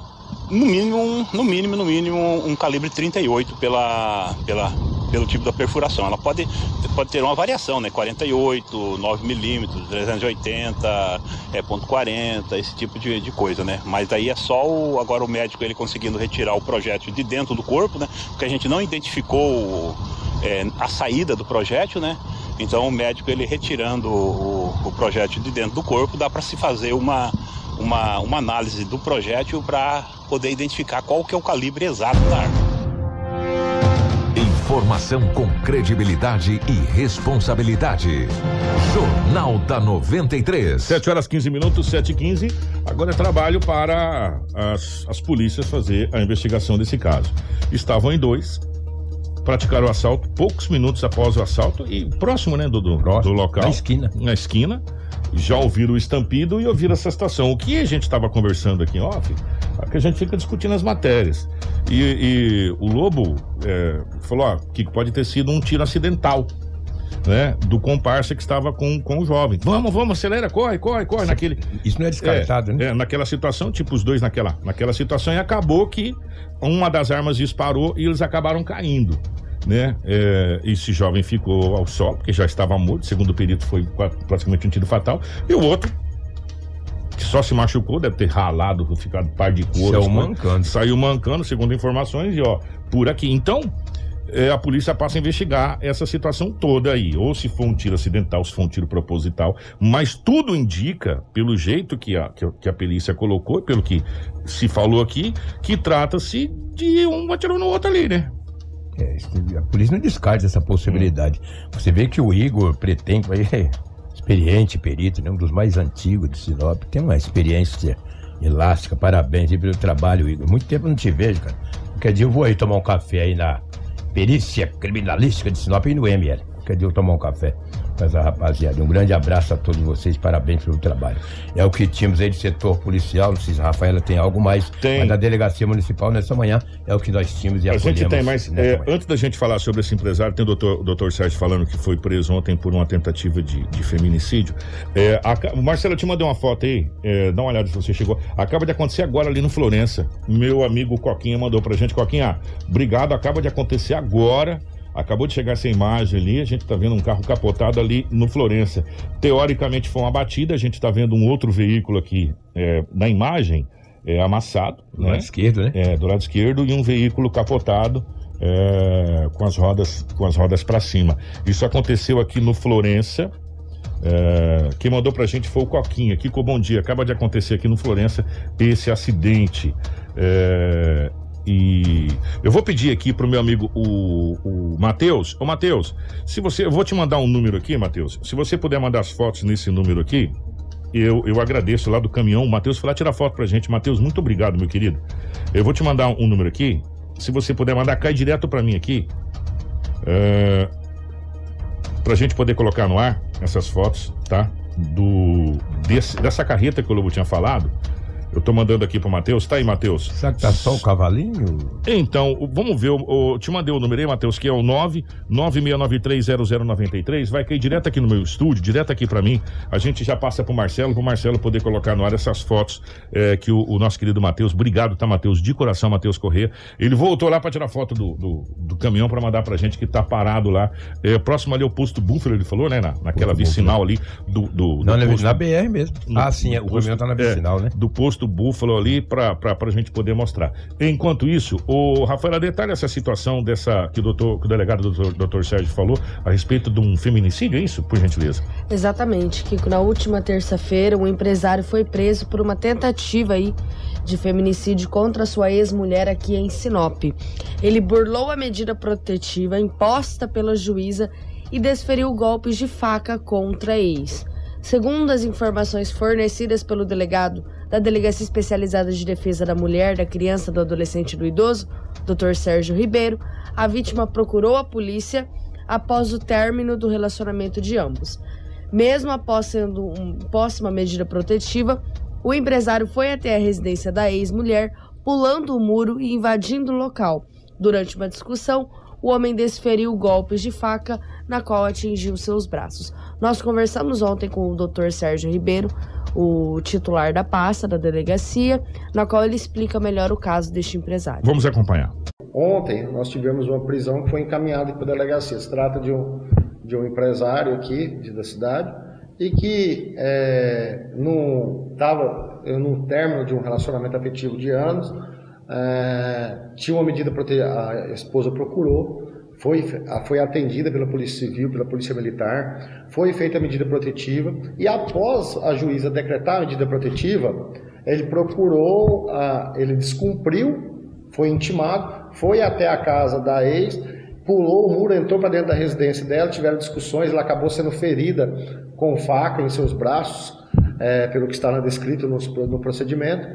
no mínimo, no mínimo, no mínimo, um calibre 38 pela, pela, pelo tipo da perfuração. Ela pode, pode ter uma variação, né? 48, 9 milímetros, 380, é, ponto .40, esse tipo de, de coisa, né? Mas daí é só o, agora o médico ele conseguindo retirar o projétil de dentro do corpo, né? Porque a gente não identificou é, a saída do projétil, né? Então o médico ele retirando o, o projétil de dentro do corpo, dá para se fazer uma, uma, uma análise do projétil para poder identificar qual que é o calibre exato da arma. Informação com credibilidade e responsabilidade. Jornal da 93. 7 horas 15 minutos, 7 e 15. Agora é trabalho para as, as polícias fazer a investigação desse caso. Estavam em dois, praticaram o assalto poucos minutos após o assalto e próximo, né, do, do, do local. na esquina. Na esquina. Já ouviram o estampido e ouviram essa situação. O que a gente estava conversando aqui em off, é que a gente fica discutindo as matérias. E, e o Lobo é, falou ó, que pode ter sido um tiro acidental né, do comparsa que estava com, com o jovem. Vamos, vamos, acelera, corre, corre, corre. Naquele, Isso não é descartado, é, né? é, naquela situação, tipo, os dois naquela, naquela situação, e acabou que uma das armas disparou e eles acabaram caindo. Né? É, esse jovem ficou ao solo, porque já estava morto, segundo o perito, foi pra- praticamente um tiro fatal. E o outro, que só se machucou, deve ter ralado, ficado par de couro. Saiu coisas. mancando. Saiu mancando, segundo informações, e ó, por aqui. Então, é, a polícia passa a investigar essa situação toda aí. Ou se foi um tiro acidental, se foi um tiro proposital. Mas tudo indica, pelo jeito que a, que, que a perícia colocou, pelo que se falou aqui, que trata-se de um atirou no outro ali, né? É, a polícia não descarta essa possibilidade. Você vê que o Igor Pretenco aí é experiente perito, né? um dos mais antigos de Sinop, tem uma experiência elástica. Parabéns pelo trabalho, Igor. Muito tempo não te vejo, cara. Qualquer dia eu vou aí tomar um café aí na perícia criminalística de Sinop e no ML. Qualquer dia eu tomar um café essa rapaziada. Um grande abraço a todos vocês, parabéns pelo trabalho. É o que tínhamos aí de setor policial, não sei se a Rafaela tem algo mais, Tem. mas na delegacia municipal nessa manhã é o que nós tínhamos e A gente tem, mas nessa é, antes da gente falar sobre esse empresário, tem o doutor, o doutor Sérgio falando que foi preso ontem por uma tentativa de, de feminicídio. É, a, Marcelo, eu te mandei uma foto aí, é, dá uma olhada se você chegou. Acaba de acontecer agora ali no Florença. Meu amigo Coquinha mandou pra gente. Coquinha, obrigado, acaba de acontecer agora. Acabou de chegar essa imagem ali, a gente tá vendo um carro capotado ali no Florença. Teoricamente foi uma batida, a gente tá vendo um outro veículo aqui é, na imagem, é, amassado. Do lado esquerdo, né? É, do lado esquerdo e um veículo capotado é, com as rodas com as rodas para cima. Isso aconteceu aqui no Florença. É, quem mandou pra gente foi o Coquinha. Kiko, bom dia. Acaba de acontecer aqui no Florença esse acidente. É, e eu vou pedir aqui pro meu amigo o, o Matheus. Ô, Matheus, se você. Eu vou te mandar um número aqui, Matheus. Se você puder mandar as fotos nesse número aqui, eu, eu agradeço lá do caminhão. O Matheus foi lá tirar foto pra gente. Matheus, muito obrigado, meu querido. Eu vou te mandar um número aqui. Se você puder mandar, cai direto pra mim aqui. É, pra gente poder colocar no ar essas fotos, tá? Do, desse- dessa carreta que o Lobo tinha falado. Eu tô mandando aqui pro Matheus. Tá aí, Matheus? Será que tá só o cavalinho? Então, o- vamos ver. o- o- te mandei o número aí, Matheus, que é o 996930093. Vai cair direto aqui no meu estúdio, direto aqui pra mim. A gente já passa pro Marcelo, pro Marcelo poder colocar no ar essas fotos é, que o, o nosso querido Matheus. Obrigado, tá, Matheus? De coração, Matheus Corrêa. Ele voltou lá pra tirar foto do, do, do caminhão pra mandar pra gente que tá parado lá. É, próximo ali ao posto Búfalo, ele falou, né? Na, naquela vicinal ali do. do, do Não, na, posto- na BR mesmo. no- ah, sim, é, o posto- caminhão tá na é, vicinal, né? do posto Búfalo ali pra, pra gente poder mostrar. Enquanto isso, o Rafaela, detalhe essa situação dessa que o, doutor, que o delegado doutor, doutor Sérgio falou a respeito de um feminicídio, é isso? Por gentileza. Exatamente, Kiko. Na última terça-feira, um empresário foi preso por uma tentativa aí de feminicídio contra sua ex-mulher aqui em Sinop. Ele burlou a medida protetiva imposta pela juíza e desferiu golpes de faca contra a ex. Segundo as informações fornecidas pelo delegado da Delegacia Especializada de Defesa da Mulher, da Criança, do Adolescente e do Idoso, Dr. Sérgio Ribeiro, a vítima procurou a polícia após o término do relacionamento de ambos. Mesmo após sendo um, medida protetiva, o empresário foi até a residência da ex-mulher, pulando o muro e invadindo o local. Durante uma discussão, o homem desferiu golpes de faca, na qual atingiu seus braços. Nós conversamos ontem com o Dr. Sérgio Ribeiro, o titular da pasta da delegacia, na qual ele explica melhor o caso deste empresário. Vamos acompanhar. Ontem nós tivemos uma prisão que foi encaminhada para a delegacia. Se trata de um, de um empresário aqui de, da cidade e que é, estava no término de um relacionamento afetivo de anos, é, tinha uma medida protegida, a esposa procurou, foi, foi atendida pela Polícia Civil, pela Polícia Militar, foi feita a medida protetiva e após a juíza decretar a medida protetiva, ele procurou, ele descumpriu, foi intimado, foi até a casa da ex, pulou o muro, entrou para dentro da residência dela, tiveram discussões, ela acabou sendo ferida com faca em seus braços, é, pelo que está descrito no, no procedimento,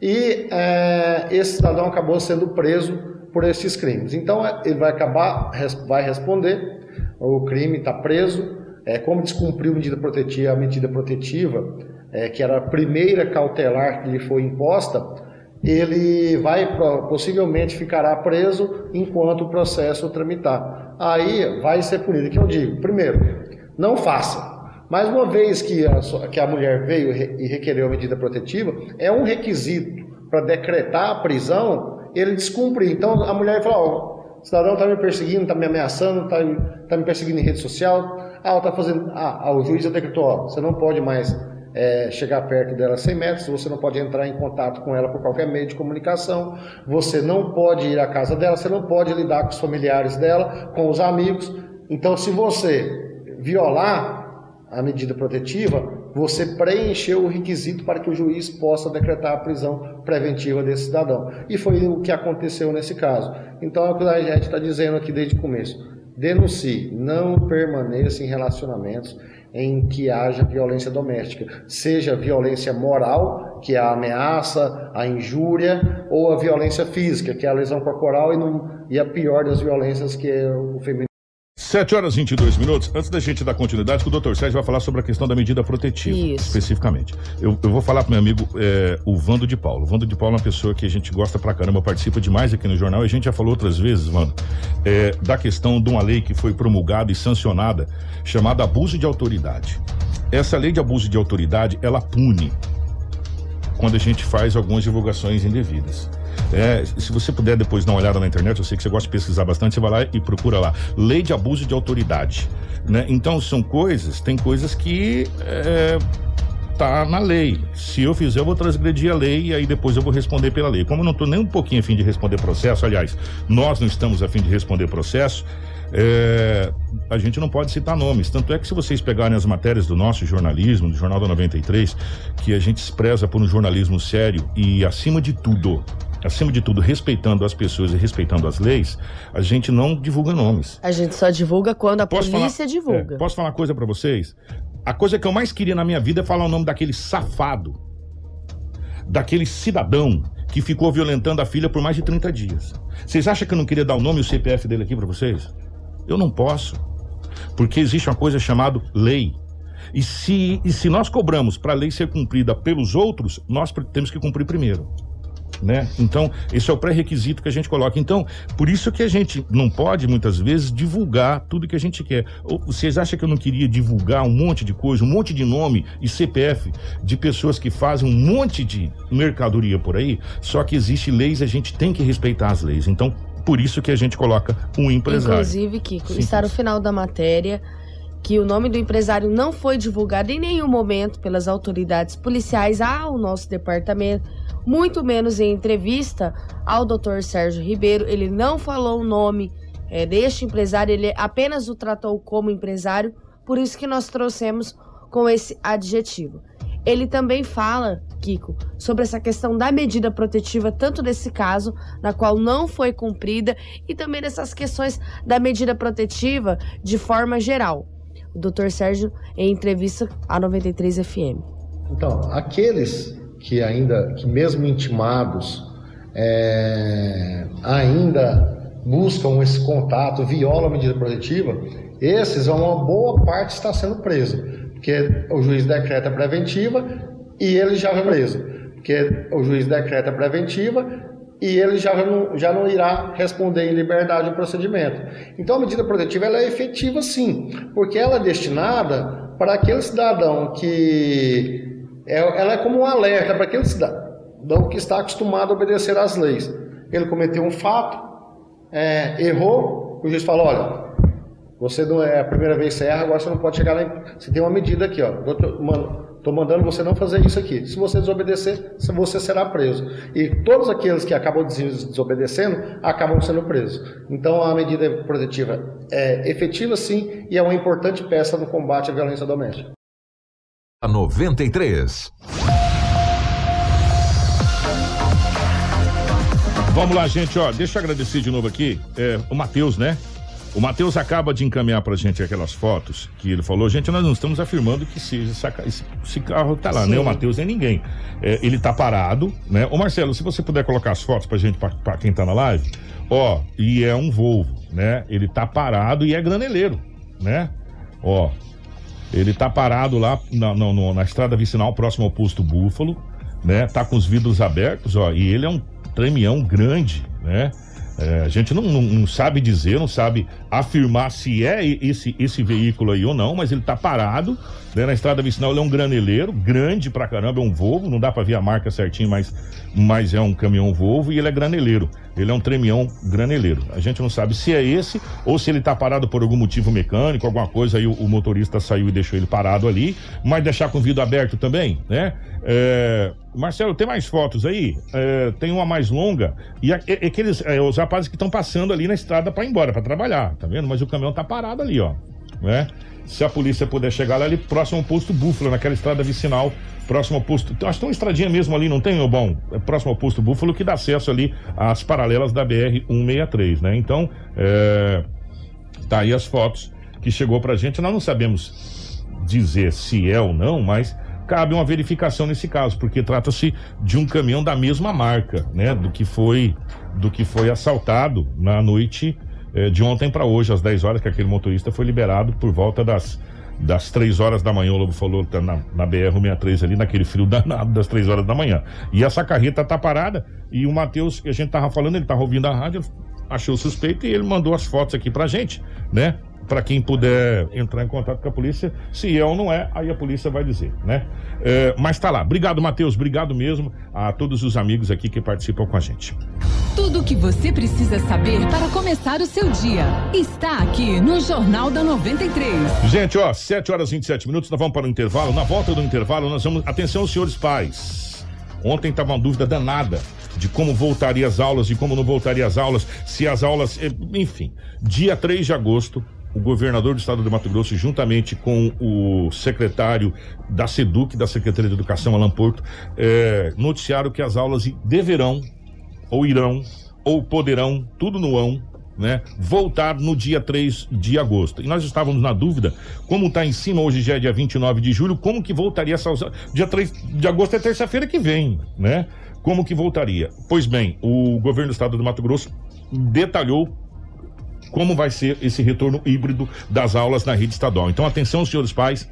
e é, esse cidadão acabou sendo preso por esses crimes. Então ele vai acabar, vai responder, o crime está preso, é, como descumpriu a medida protetiva, a medida protetiva, é, que era a primeira cautelar que lhe foi imposta, ele vai possivelmente ficará preso enquanto o processo tramitar. Aí vai ser punido. Que eu digo? Primeiro, não faça. Mas uma vez que a, que a mulher veio e requereu a medida protetiva, é um requisito para decretar a prisão ele descumprir. Então a mulher fala: Ó, o cidadão está me perseguindo, está me ameaçando, está tá me perseguindo em rede social. Ah, está fazendo. Ah, ah, o juiz decretou: ó, você não pode mais é, chegar perto dela 100 metros, você não pode entrar em contato com ela por qualquer meio de comunicação, você não pode ir à casa dela, você não pode lidar com os familiares dela, com os amigos. Então, se você violar a medida protetiva, você preencheu o requisito para que o juiz possa decretar a prisão preventiva desse cidadão. E foi o que aconteceu nesse caso. Então é o que a gente está dizendo aqui desde o começo. Denuncie, não permaneça em relacionamentos em que haja violência doméstica, seja violência moral, que é a ameaça, a injúria, ou a violência física, que é a lesão corporal, e, não, e a pior das violências, que é o feminicídio. 7 horas e 22 minutos. Antes da gente dar continuidade, o doutor Sérgio vai falar sobre a questão da medida protetiva, Isso. especificamente. Eu, eu vou falar pro meu amigo é, o Vando de Paulo. O Vando de Paulo é uma pessoa que a gente gosta pra caramba, participa demais aqui no jornal. E a gente já falou outras vezes, Vando, é, da questão de uma lei que foi promulgada e sancionada, chamada abuso de autoridade. Essa lei de abuso de autoridade, ela pune quando a gente faz algumas divulgações indevidas. É, se você puder depois dar uma olhada na internet, eu sei que você gosta de pesquisar bastante, você vai lá e procura lá. Lei de abuso de autoridade. Né? Então são coisas, tem coisas que é, tá na lei. Se eu fizer, eu vou transgredir a lei e aí depois eu vou responder pela lei. Como eu não estou nem um pouquinho afim de responder processo, aliás, nós não estamos afim de responder processo, é, a gente não pode citar nomes. Tanto é que se vocês pegarem as matérias do nosso jornalismo, do Jornal da 93, que a gente se por um jornalismo sério e, acima de tudo, acima de tudo, respeitando as pessoas e respeitando as leis, a gente não divulga nomes. A gente só divulga quando a posso polícia falar, divulga. É, posso falar uma coisa para vocês? A coisa que eu mais queria na minha vida é falar o nome daquele safado, daquele cidadão que ficou violentando a filha por mais de 30 dias. Vocês acham que eu não queria dar o nome e o CPF dele aqui para vocês? Eu não posso. Porque existe uma coisa chamada lei. E se, e se nós cobramos para a lei ser cumprida pelos outros, nós temos que cumprir primeiro né? Então, esse é o pré-requisito que a gente coloca. Então, por isso que a gente não pode, muitas vezes, divulgar tudo que a gente quer. Ou, vocês acham que eu não queria divulgar um monte de coisa, um monte de nome e CPF de pessoas que fazem um monte de mercadoria por aí? Só que existe leis, a gente tem que respeitar as leis. Então, por isso que a gente coloca um empresário. Inclusive, Kiko, está no final da matéria que o nome do empresário não foi divulgado em nenhum momento pelas autoridades policiais ao nosso departamento muito menos em entrevista ao Dr. Sérgio Ribeiro. Ele não falou o nome é, deste empresário, ele apenas o tratou como empresário, por isso que nós trouxemos com esse adjetivo. Ele também fala, Kiko, sobre essa questão da medida protetiva, tanto desse caso, na qual não foi cumprida, e também dessas questões da medida protetiva de forma geral. O Dr. Sérgio, em entrevista à 93 FM. Então, aqueles que ainda, que mesmo intimados, é, ainda buscam esse contato, violam a medida protetiva, esses, uma boa parte está sendo preso, porque o juiz decreta preventiva e ele já é preso, porque o juiz decreta preventiva e ele já não, já não irá responder em liberdade o procedimento. Então a medida protetiva ela é efetiva sim, porque ela é destinada para aquele cidadão que ela é como um alerta para aquele cidadão que está acostumado a obedecer às leis. Ele cometeu um fato, é, errou, o juiz fala, olha, você não é a primeira vez que você erra, agora você não pode chegar lá. Em... Você tem uma medida aqui, ó. Estou mandando você não fazer isso aqui. Se você desobedecer, você será preso. E todos aqueles que acabam desobedecendo acabam sendo presos. Então a medida protetiva é efetiva sim e é uma importante peça no combate à violência doméstica. 93. Vamos lá, gente, ó, deixa eu agradecer de novo aqui é, o Matheus, né? O Matheus acaba de encaminhar pra gente aquelas fotos que ele falou. Gente, nós não estamos afirmando que seja esse, esse carro tá lá, Sim. nem o Matheus nem ninguém. É, ele tá parado, né? Ô Marcelo, se você puder colocar as fotos pra gente, pra, pra quem tá na live. Ó, e é um Volvo, né? Ele tá parado e é graneleiro, né? Ó, ele tá parado lá na, na, na estrada vicinal, próximo ao posto Búfalo, né? Tá com os vidros abertos, ó, e ele é um tremião grande, né? É, a gente não, não, não, sabe dizer, não sabe afirmar se é esse, esse veículo aí ou não, mas ele está parado né, na estrada vicinal. Ele é um graneleiro, grande pra caramba, é um Volvo, não dá para ver a marca certinho, mas, mas é um caminhão Volvo e ele é graneleiro. Ele é um tremião graneleiro. A gente não sabe se é esse ou se ele está parado por algum motivo mecânico, alguma coisa aí o, o, motorista saiu e deixou ele parado ali, mas deixar com o vidro aberto também, né? É, Marcelo, tem mais fotos aí? É, tem uma mais longa. E aqueles, é, os rapazes que estão passando ali na estrada para ir embora, para trabalhar, tá vendo? Mas o caminhão tá parado ali, ó. Né? Se a polícia puder chegar lá ali, próximo ao posto Búfalo, naquela estrada vicinal, próximo ao posto. Acho que tem uma estradinha mesmo ali, não tem, ô bom? É próximo ao posto Búfalo que dá acesso ali às paralelas da BR-163, né? Então, é, tá aí as fotos que chegou pra gente. Nós não sabemos dizer se é ou não, mas cabe uma verificação nesse caso, porque trata-se de um caminhão da mesma marca, né, do que foi do que foi assaltado na noite eh, de ontem para hoje, às 10 horas, que aquele motorista foi liberado por volta das das 3 horas da manhã, o Lobo falou, tá na, na BR-163 ali, naquele frio danado das 3 horas da manhã. E essa carreta tá parada, e o Matheus, que a gente tava falando, ele tava ouvindo a rádio, achou suspeito e ele mandou as fotos aqui pra gente, né? Para quem puder entrar em contato com a polícia, se é ou não é, aí a polícia vai dizer, né? É, mas tá lá. Obrigado, Matheus. Obrigado mesmo a todos os amigos aqui que participam com a gente. Tudo o que você precisa saber para começar o seu dia está aqui no Jornal da 93. Gente, ó, 7 horas e 27 minutos, nós vamos para o intervalo. Na volta do intervalo, nós vamos. Atenção, senhores pais. Ontem estava uma dúvida danada de como voltaria as aulas, de como não voltaria as aulas, se as aulas. Eh, enfim, dia 3 de agosto, o governador do estado de Mato Grosso, juntamente com o secretário da SEDUC, da Secretaria de Educação, Alan Porto, é, noticiaram que as aulas deverão, ou irão, ou poderão, tudo no ão, né, voltar no dia 3 de agosto. E nós estávamos na dúvida, como está em cima, hoje já é dia 29 de julho, como que voltaria essa dia 3 de agosto é terça-feira que vem, né? Como que voltaria? Pois bem, o governo do estado do Mato Grosso detalhou como vai ser esse retorno híbrido das aulas na rede estadual. Então, atenção, senhores pais,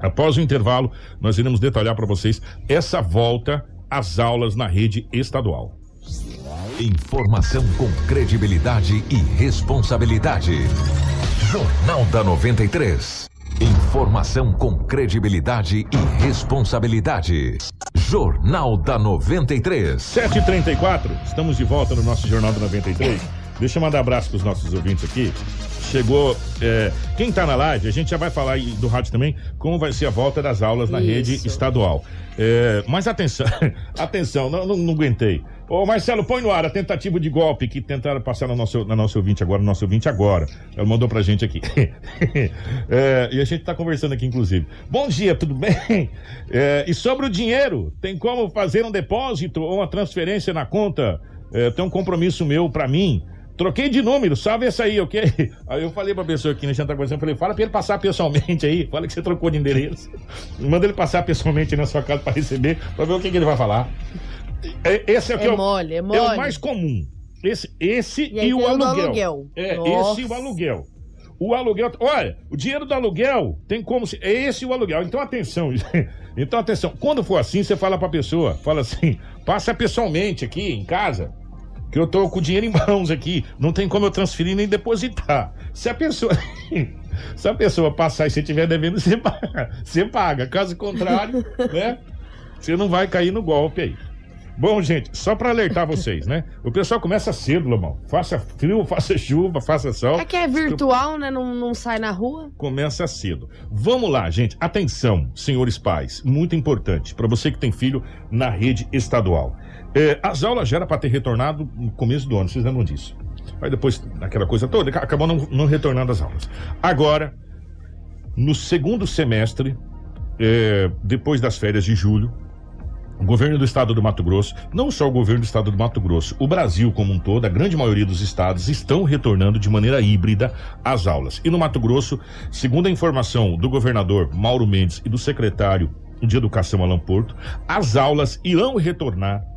após o intervalo, nós iremos detalhar para vocês essa volta às aulas na rede estadual. Informação com credibilidade e responsabilidade. Jornal da 93. Informação com credibilidade e responsabilidade. Jornal da 93. 7h34, estamos de volta no nosso Jornal da 93. Deixa eu mandar abraço para os nossos ouvintes aqui. Chegou. É, quem está na live, a gente já vai falar aí do rádio também, como vai ser a volta das aulas na Isso. rede estadual. É, mas atenção, [LAUGHS] atenção, não, não, não, aguentei. Ô Marcelo, põe no ar a tentativa de golpe que tentaram passar no nosso, na nosso ouvinte agora, no nosso ouvinte agora. Ela mandou pra gente aqui. [LAUGHS] é, e a gente tá conversando aqui, inclusive. Bom dia, tudo bem? [LAUGHS] É, e sobre o dinheiro, tem como fazer um depósito ou uma transferência na conta? É, tem um compromisso meu para mim Troquei de número, salve essa aí, ok? [LAUGHS] Aí eu falei pra pessoa aqui na Santa Coisa, eu falei, fala pra ele passar pessoalmente aí, fala que você trocou de endereço. [LAUGHS] Manda ele passar pessoalmente na sua casa pra receber, pra ver o que, que ele vai falar. É- Esse é, o que É eu- mole, é É mole. o mais comum. Esse, esse E e, aí o aluguel. aluguel. É, Nossa. esse e o aluguel. O aluguel, olha, o dinheiro do aluguel tem como se. É esse o aluguel. Então atenção. [LAUGHS] Então atenção. Quando for assim, você fala pra pessoa, fala assim, passa pessoalmente aqui em casa, que eu tô com o dinheiro em mãos aqui. Não tem como eu transferir nem depositar. Se a pessoa. [LAUGHS] Se a pessoa passar e você estiver devendo, você paga. Você paga. Caso contrário, [LAUGHS] né? Você não vai cair no golpe aí. Bom, gente, só pra alertar vocês, né? O pessoal começa cedo, Lomão. Faça frio, [LAUGHS] faça chuva, faça sol. É que é virtual, né? Não, não sai na rua. Começa cedo. Vamos lá, gente. Atenção, senhores pais. Muito importante para você que tem filho na rede estadual. É, as aulas já era para ter retornado no começo do ano, vocês lembram disso? Aí depois, aquela coisa toda, acabou não, não retornando as aulas. Agora, no segundo semestre, é, depois das férias de julho, o governo do estado do Mato Grosso, não só o governo do estado do Mato Grosso, o Brasil como um todo, a grande maioria dos estados estão retornando de maneira híbrida às aulas. E no Mato Grosso, segundo a informação do governador Mauro Mendes e do secretário de Educação Alan Porto, as aulas irão retornar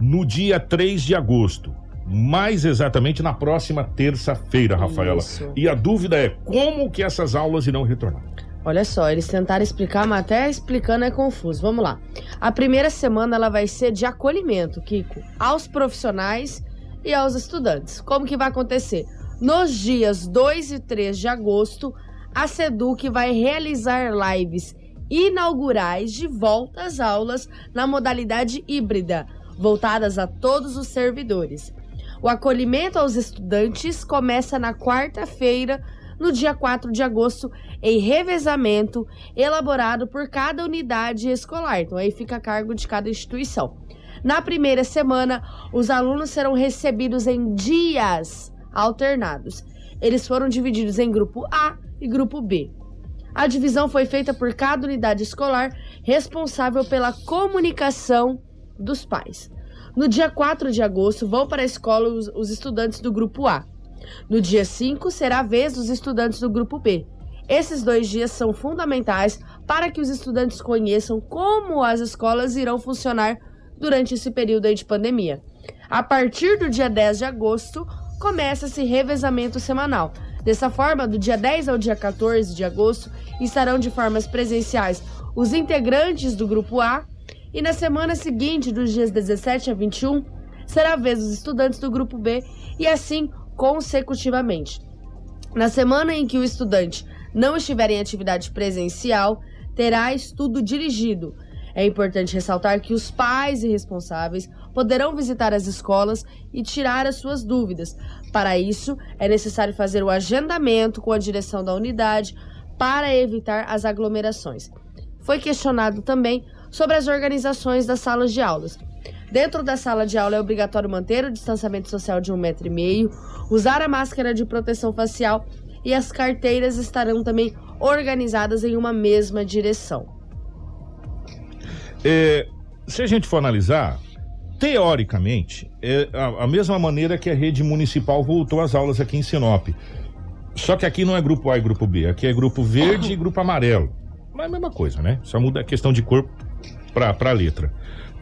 no dia 3 de agosto. Mais exatamente na próxima terça-feira, Rafaela. Isso. E a dúvida é como que essas aulas irão retornar. Olha só, eles tentaram explicar, mas até explicando é confuso. Vamos lá. A primeira semana ela vai ser de acolhimento, Kiko, aos profissionais e aos estudantes. Como que vai acontecer? Nos dias 2 e 3 de agosto, a Seduc vai realizar lives inaugurais de volta às aulas na modalidade híbrida, voltadas a todos os servidores. O acolhimento aos estudantes começa na quarta-feira, no dia 4 de agosto, em revezamento elaborado por cada unidade escolar. Então, aí fica a cargo de cada instituição. Na primeira semana, os alunos serão recebidos em dias alternados. Eles foram divididos em grupo A e grupo B. A divisão foi feita por cada unidade escolar responsável pela comunicação dos pais. No dia 4 de agosto, vão para a escola os, os estudantes do grupo A. No dia 5, será a vez dos estudantes do grupo B. Esses dois dias são fundamentais para que os estudantes conheçam como as escolas irão funcionar durante esse período de pandemia. A partir do dia 10 de agosto, começa esse revezamento semanal. Dessa forma, do dia 10 ao dia 14 de agosto, estarão de formas presenciais os integrantes do grupo A e na semana seguinte, dos dias 17 a 21, será a vez dos estudantes do grupo B e assim consecutivamente. Na semana em que o estudante não estiver em atividade presencial, terá estudo dirigido. É importante ressaltar que os pais e responsáveis poderão visitar as escolas e tirar as suas dúvidas. Para isso, é necessário fazer o agendamento com a direção da unidade para evitar as aglomerações. Foi questionado também sobre as organizações das salas de aulas. Dentro da sala de aula é obrigatório manter o distanciamento social de um metro e meio, usar a máscara de proteção facial e as carteiras estarão também organizadas em uma mesma direção. É, se a gente for analisar, teoricamente, é a, a mesma maneira que a rede municipal voltou às aulas aqui em Sinop. Só que aqui não é grupo A e grupo B, aqui é grupo verde e grupo amarelo. Mas é a mesma coisa, né? Só muda a questão de cor para a letra.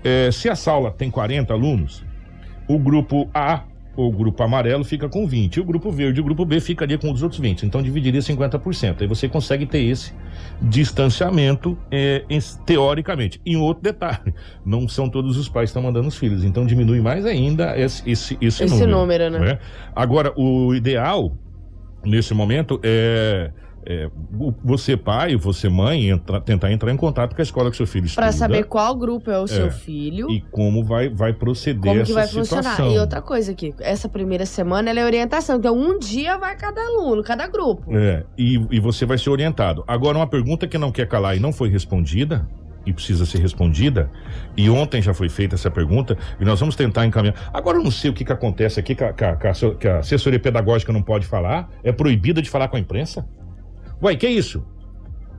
É, se a sala tem 40 alunos, o grupo A o grupo amarelo fica com 20, e o grupo verde e o grupo B ficaria com os outros 20. Então dividiria 50%. Aí você consegue ter esse distanciamento é, em- teoricamente. E um outro detalhe: [LAUGHS] não são todos os pais que estão mandando os filhos, então diminui mais ainda esse, esse, esse, Esse número, né? não é? Agora, o ideal nesse momento é. É, você pai, você mãe, entra- tentar entrar em contato com a escola que seu filho estuda. Para saber qual grupo é o seu É. filho. E como vai, vai proceder Como essa vai situação. funcionar? E outra coisa aqui, essa primeira semana é orientação. Então, um dia vai cada aluno, cada grupo. É, e, e você vai ser orientado. Agora, uma pergunta que não quer calar e não foi respondida, e precisa ser respondida, e ontem já foi feita essa pergunta, e nós vamos tentar encaminhar. Agora, eu não sei o que, que acontece aqui, que a, que a- que a assessoria pedagógica não pode falar, é proibida de falar com a imprensa? Uai, que isso?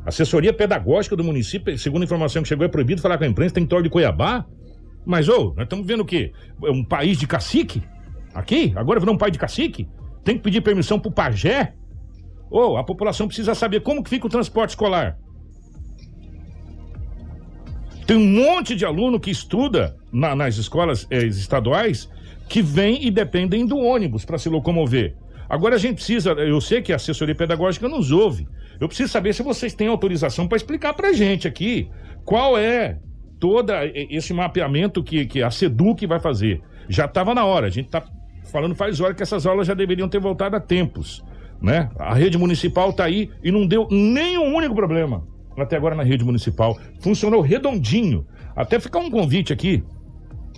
Assessoria pedagógica do município, segundo a informação que chegou, é proibido falar com a imprensa, tem torre de Cuiabá? Mas, ô, nós estamos vendo o quê? É Um país de cacique? Aqui? Agora virou um pai de cacique? Tem que pedir permissão pro pajé? Ou a população precisa saber como que fica o transporte escolar. Tem um monte de aluno que estuda na- nas escolas eh, estaduais que vem e dependem do ônibus para se locomover. Agora a gente precisa, eu sei que a assessoria pedagógica nos ouve. Eu preciso saber se vocês têm autorização para explicar para gente aqui qual é todo esse mapeamento que, que a SEDUC vai fazer. Já estava na hora, a gente está falando faz hora que essas aulas já deveriam ter voltado a tempos. Né? A rede municipal está aí e não deu nenhum único problema até agora na rede municipal. Funcionou redondinho. Até ficar um convite aqui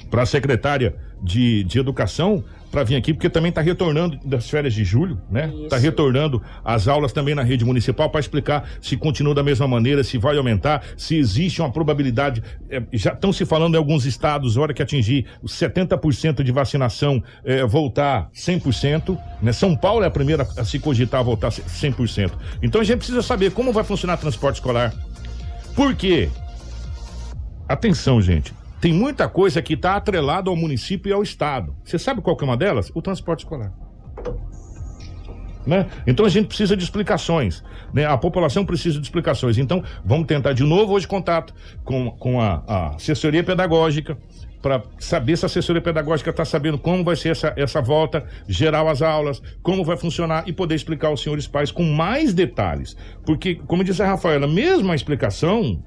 para a secretária de, de Educação para vir aqui, porque também está retornando das férias de julho, né? Está retornando as aulas também na rede municipal para explicar se continua da mesma maneira, se vai aumentar, se existe uma probabilidade. eh, já estão se falando em alguns estados, hora que atingir os 70% de vacinação, eh, voltar 100%. Né? São Paulo é a primeira a se cogitar voltar 100%. Então a gente precisa saber como vai funcionar o transporte escolar. Por quê? Atenção, gente. Tem muita coisa que está atrelada ao município e ao estado. Você sabe qual que é uma delas? O transporte escolar. Né? Então a gente precisa de explicações. Né? A população precisa de explicações. Então vamos tentar de novo hoje contato com, com a, a assessoria pedagógica para saber se a assessoria pedagógica está sabendo como vai ser essa, essa volta geral às aulas, como vai funcionar e poder explicar aos senhores pais com mais detalhes. Porque, como disse a Rafaela, mesmo a explicação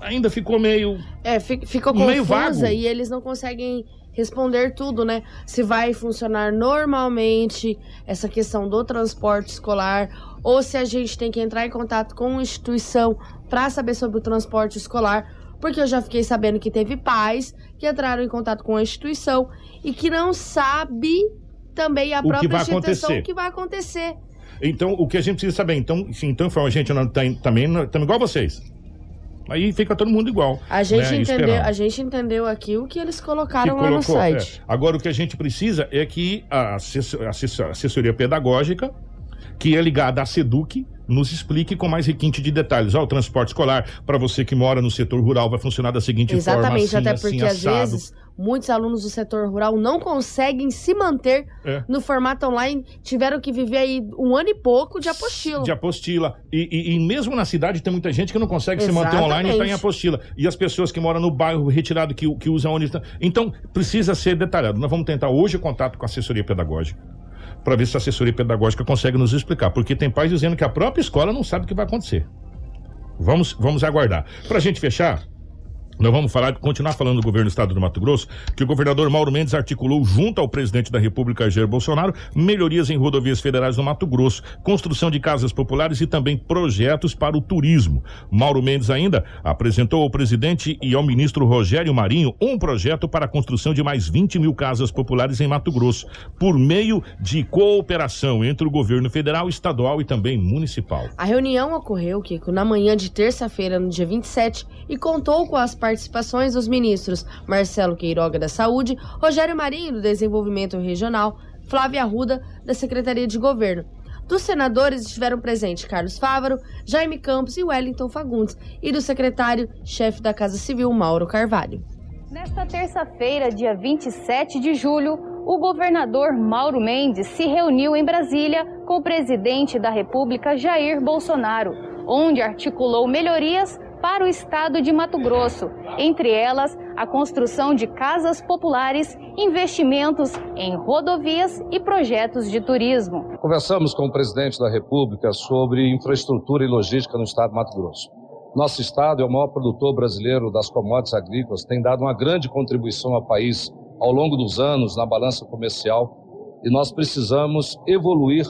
ainda ficou meio. É, fi- ficou Meio confusa vago. e eles não conseguem responder tudo, né? Se vai funcionar normalmente essa questão do transporte escolar ou se a gente tem que entrar em contato com uma instituição para saber sobre o transporte escolar, porque eu já fiquei sabendo que teve pais que entraram em contato com a instituição e que não sabe também a O que própria vai instituição acontecer. o que vai acontecer. Então, o que a gente precisa saber? Então, então, a gente não tá, também estamos igual vocês. Aí fica todo mundo igual. A gente né, entendeu, esperando. a gente entendeu aqui o que eles que colocaram lá no colocou, site. é. Agora, o que a gente precisa é que a assessor- assessor- assessoria pedagógica, que é ligada à SEDUC, nos explique com mais requinte de detalhes. Ó, o transporte escolar, para você que mora no setor rural, vai funcionar da seguinte Exatamente, forma. até assim, porque assim, às assado. vezes muitos alunos do setor rural não conseguem se manter É. no formato online, tiveram que viver aí um ano e pouco de apostila. de apostila. E, e- e mesmo na cidade tem muita gente que não consegue se manter Exatamente. online e está em apostila. E as pessoas que moram no bairro retirado, que, que usam ônibus. Então, precisa ser detalhado. Nós vamos tentar hoje o contato com a assessoria pedagógica. Para ver se a assessoria pedagógica consegue nos explicar. Porque tem pais dizendo que a própria escola não sabe o que vai acontecer. Vamos, vamos aguardar. Para a gente fechar, nós vamos falar, continuar falando do governo do estado do Mato Grosso, que o governador Mauro Mendes articulou junto ao presidente da República, Jair Bolsonaro, melhorias em rodovias federais no Mato Grosso, construção de casas populares e também projetos para o turismo. Mauro Mendes ainda apresentou ao presidente e ao ministro Rogério Marinho um projeto para a construção de mais 20 mil casas populares em Mato Grosso, por meio de cooperação entre o governo federal, estadual e também municipal. A reunião ocorreu, Kiko, na manhã de terça-feira, no dia 27, e contou com as participações dos ministros Marcelo Queiroga da Saúde, Rogério Marinho do Desenvolvimento Regional, Flávia Arruda da Secretaria de Governo. Dos senadores estiveram presentes Carlos Fávaro, Jaime Campos e Wellington Fagundes, e do secretário-chefe da Casa Civil, Mauro Carvalho. Nesta terça-feira, dia 27 de julho, o governador Mauro Mendes se reuniu em Brasília com o presidente da República, Jair Bolsonaro, onde articulou melhorias para o estado de Mato Grosso, entre elas a construção de casas populares, investimentos em rodovias e projetos de turismo. Conversamos com o presidente da República sobre infraestrutura e logística no estado de Mato Grosso. Nosso estado é o maior produtor brasileiro das commodities agrícolas, tem dado uma grande contribuição ao país ao longo dos anos na balança comercial e nós precisamos evoluir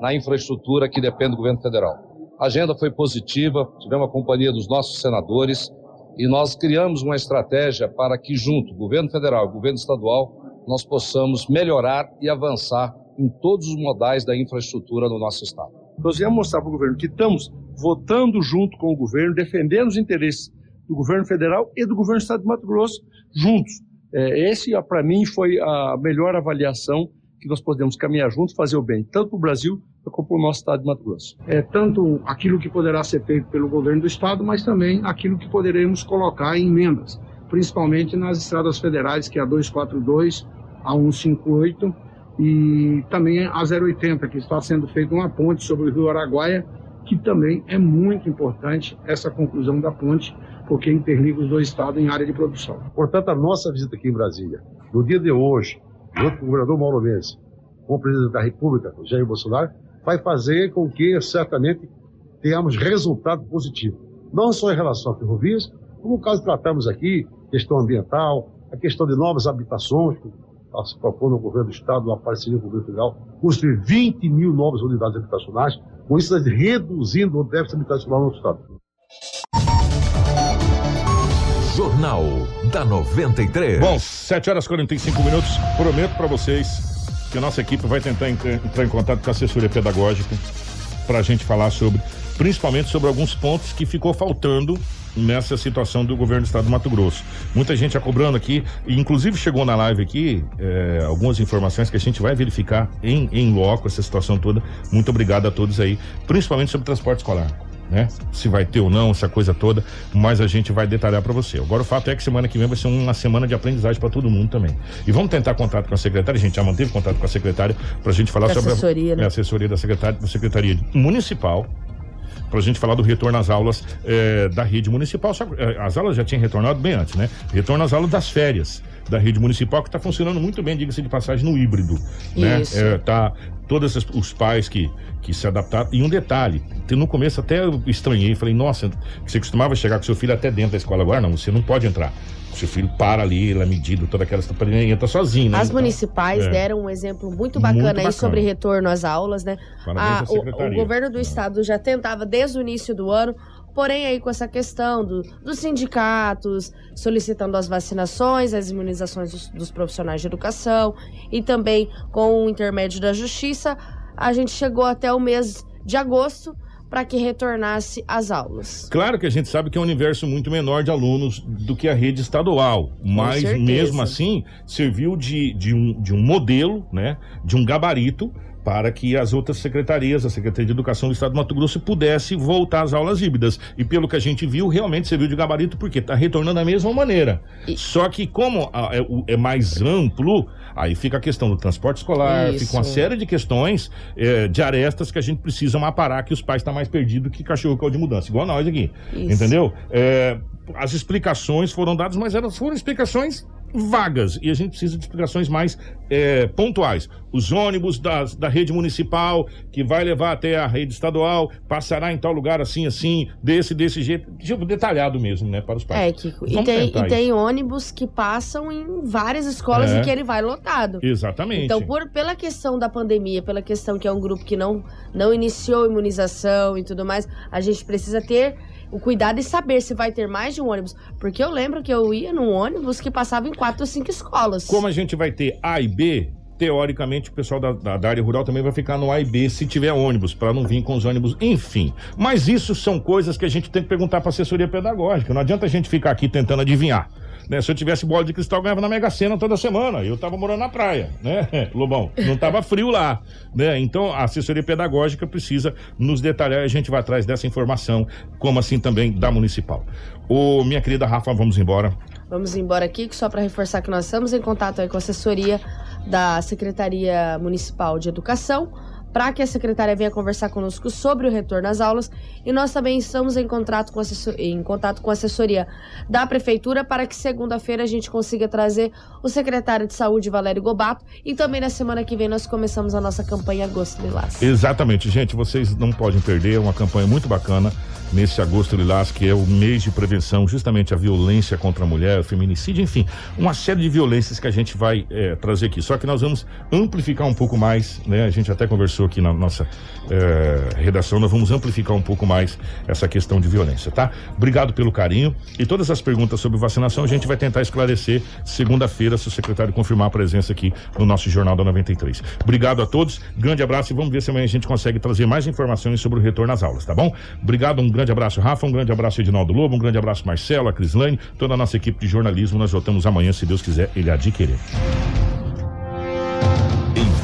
na infraestrutura que depende do governo federal. A agenda foi positiva, tivemos a companhia dos nossos senadores e nós criamos uma estratégia para que, junto, governo federal e governo estadual, nós possamos melhorar e avançar em todos os modais da infraestrutura no nosso estado. Nós viemos mostrar para o governo que estamos votando junto com o governo, defendendo os interesses do governo federal e do governo do estado de Mato Grosso juntos. É, esse, para mim, foi a melhor avaliação que nós podemos caminhar juntos, fazer o bem, tanto para o Brasil como para o nosso estado de Mato Grosso. É tanto aquilo que poderá ser feito pelo governo do estado, mas também aquilo que poderemos colocar em emendas, principalmente nas estradas federais, que é a 242, a 158 e também a 080, que está sendo feita uma ponte sobre o Rio Araguaia, que também é muito importante essa conclusão da ponte, porque interliga os dois estados em área de produção. Portanto, a nossa visita aqui em Brasília, no dia de hoje, junto com o governador Mauro Mendes, com o presidente da República, Jair Bolsonaro, vai fazer com que, certamente, tenhamos resultado positivo. Não só em relação a ferrovias, como o caso tratamos aqui, questão ambiental, a questão de novas habitações, que está se propondo o governo do Estado, a parceria com o governo federal, construir 20 mil novas unidades habitacionais, com isso reduzindo o déficit habitacional no Estado. Jornal da 93. Bom, 7 horas e 45 minutos. Prometo para vocês que a nossa equipe vai tentar entrar em contato com a assessoria pedagógica para a gente falar sobre, principalmente sobre alguns pontos que ficou faltando nessa situação do governo do estado do Mato Grosso. Muita gente já cobrando aqui, e inclusive chegou na live aqui é, algumas informações que a gente vai verificar em, em loco essa situação toda. Muito obrigado a todos aí, principalmente sobre transporte escolar. Né? Se vai ter ou não, essa coisa toda, mas a gente vai detalhar para você. Agora o fato é que semana que vem vai ser uma semana de aprendizagem para todo mundo também. E vamos tentar contato com a secretária, a gente já manteve contato com a secretária para a gente falar sobre assessoria, a, né? a assessoria da secretária, da secretaria municipal, para a gente falar do retorno às aulas é, da rede municipal. As aulas já tinham retornado bem antes, né? Retorno às aulas das férias da rede municipal, que está funcionando muito bem, diga-se de passagem, no híbrido. Né? Isso. É, tá, todos os pais que, que se adaptaram. E um detalhe, no começo até eu estranhei, falei, nossa, você costumava chegar com seu filho até dentro da escola, agora não, você não pode entrar. Seu filho para ali, ele é medido, toda aquela ele entra sozinho, né? As Então, municipais é. deram um exemplo muito bacana Muito aí bacana. sobre retorno às aulas, né? Ah, o, o governo do estado já tentava desde o início do ano, porém aí com essa questão do- dos sindicatos solicitando as vacinações, as imunizações dos, dos profissionais de educação e também com o intermédio da justiça, a gente chegou até o mês de agosto para que retornasse às aulas. Claro que a gente sabe que é um universo muito menor de alunos do que a rede estadual, mas mesmo assim serviu de, de, um, de um modelo, né, de um gabarito para que as outras secretarias, a Secretaria de Educação do Estado do Mato Grosso, pudesse voltar às aulas híbridas. E pelo que a gente viu, realmente serviu de gabarito, porque está retornando da mesma maneira. Só que como é, é mais amplo, aí fica a questão do transporte escolar, Isso. fica uma série de questões eh, de arestas que a gente precisa aparar, que os pais estão mais perdidos que cachorro que é o de mudança, igual nós aqui. Isso. Entendeu? É, as explicações foram dadas, mas elas foram explicações vagas e a gente precisa de explicações mais é, pontuais. Os ônibus das, da rede municipal que vai levar até a rede estadual passará em tal lugar assim, assim, desse, desse jeito, tipo, detalhado mesmo, né, para os pais. É, Kiko. E tem, e tem ônibus que passam em várias escolas É. e que ele vai lotado. Exatamente. Então, por, pela questão da pandemia, pela questão que é um grupo que não, não iniciou imunização e tudo mais, a gente precisa ter o cuidado e saber se vai ter mais de um ônibus. Porque eu lembro que eu ia num ônibus que passava em quatro ou cinco escolas. Como a gente vai ter A e B, teoricamente o pessoal da, da- da área rural também vai ficar no A e B se tiver ônibus, para não vir com os ônibus, enfim. Mas isso são coisas que a gente tem que perguntar para assessoria pedagógica. Não adianta a gente ficar aqui tentando adivinhar. Né? Se eu tivesse bola de cristal, eu ganhava na Mega Sena toda semana. Eu tava morando na praia, né, [LAUGHS] Lobão? Não tava frio lá, né? Então, a assessoria pedagógica precisa nos detalhar e a gente vai atrás dessa informação, como assim também da municipal. Ô, minha querida Rafa, vamos embora. Vamos embora aqui, só para reforçar que nós estamos em contato com a assessoria da Secretaria Municipal de Educação, para que a secretária venha conversar conosco sobre o retorno às aulas. E nós também estamos em contato com, em contato com a assessoria da Prefeitura para que segunda-feira a gente consiga trazer o secretário de Saúde, Valério Gobato. E também na semana que vem nós começamos a nossa campanha Agosto Lilás. Exatamente, gente, vocês não podem perder, é uma campanha muito bacana nesse agosto lilás, que é o mês de prevenção, justamente a violência contra a mulher, o feminicídio, enfim, uma série de violências que a gente vai eh, trazer aqui. Só que nós vamos amplificar um pouco mais, né? A gente até conversou aqui na nossa eh, redação, nós vamos amplificar um pouco mais essa questão de violência, tá? Obrigado pelo carinho e todas as perguntas sobre vacinação a gente vai tentar esclarecer segunda-feira, se o secretário confirmar a presença aqui no nosso Jornal da 93. Obrigado a todos, grande abraço e vamos ver se amanhã a gente consegue trazer mais informações sobre o retorno às aulas, tá bom? Obrigado, um grande abraço, Rafa, um grande abraço, Edinaldo Lobo, um grande abraço, Marcelo, a Crislane, toda a nossa equipe de jornalismo. Nós voltamos amanhã, se Deus quiser, ele adquirir.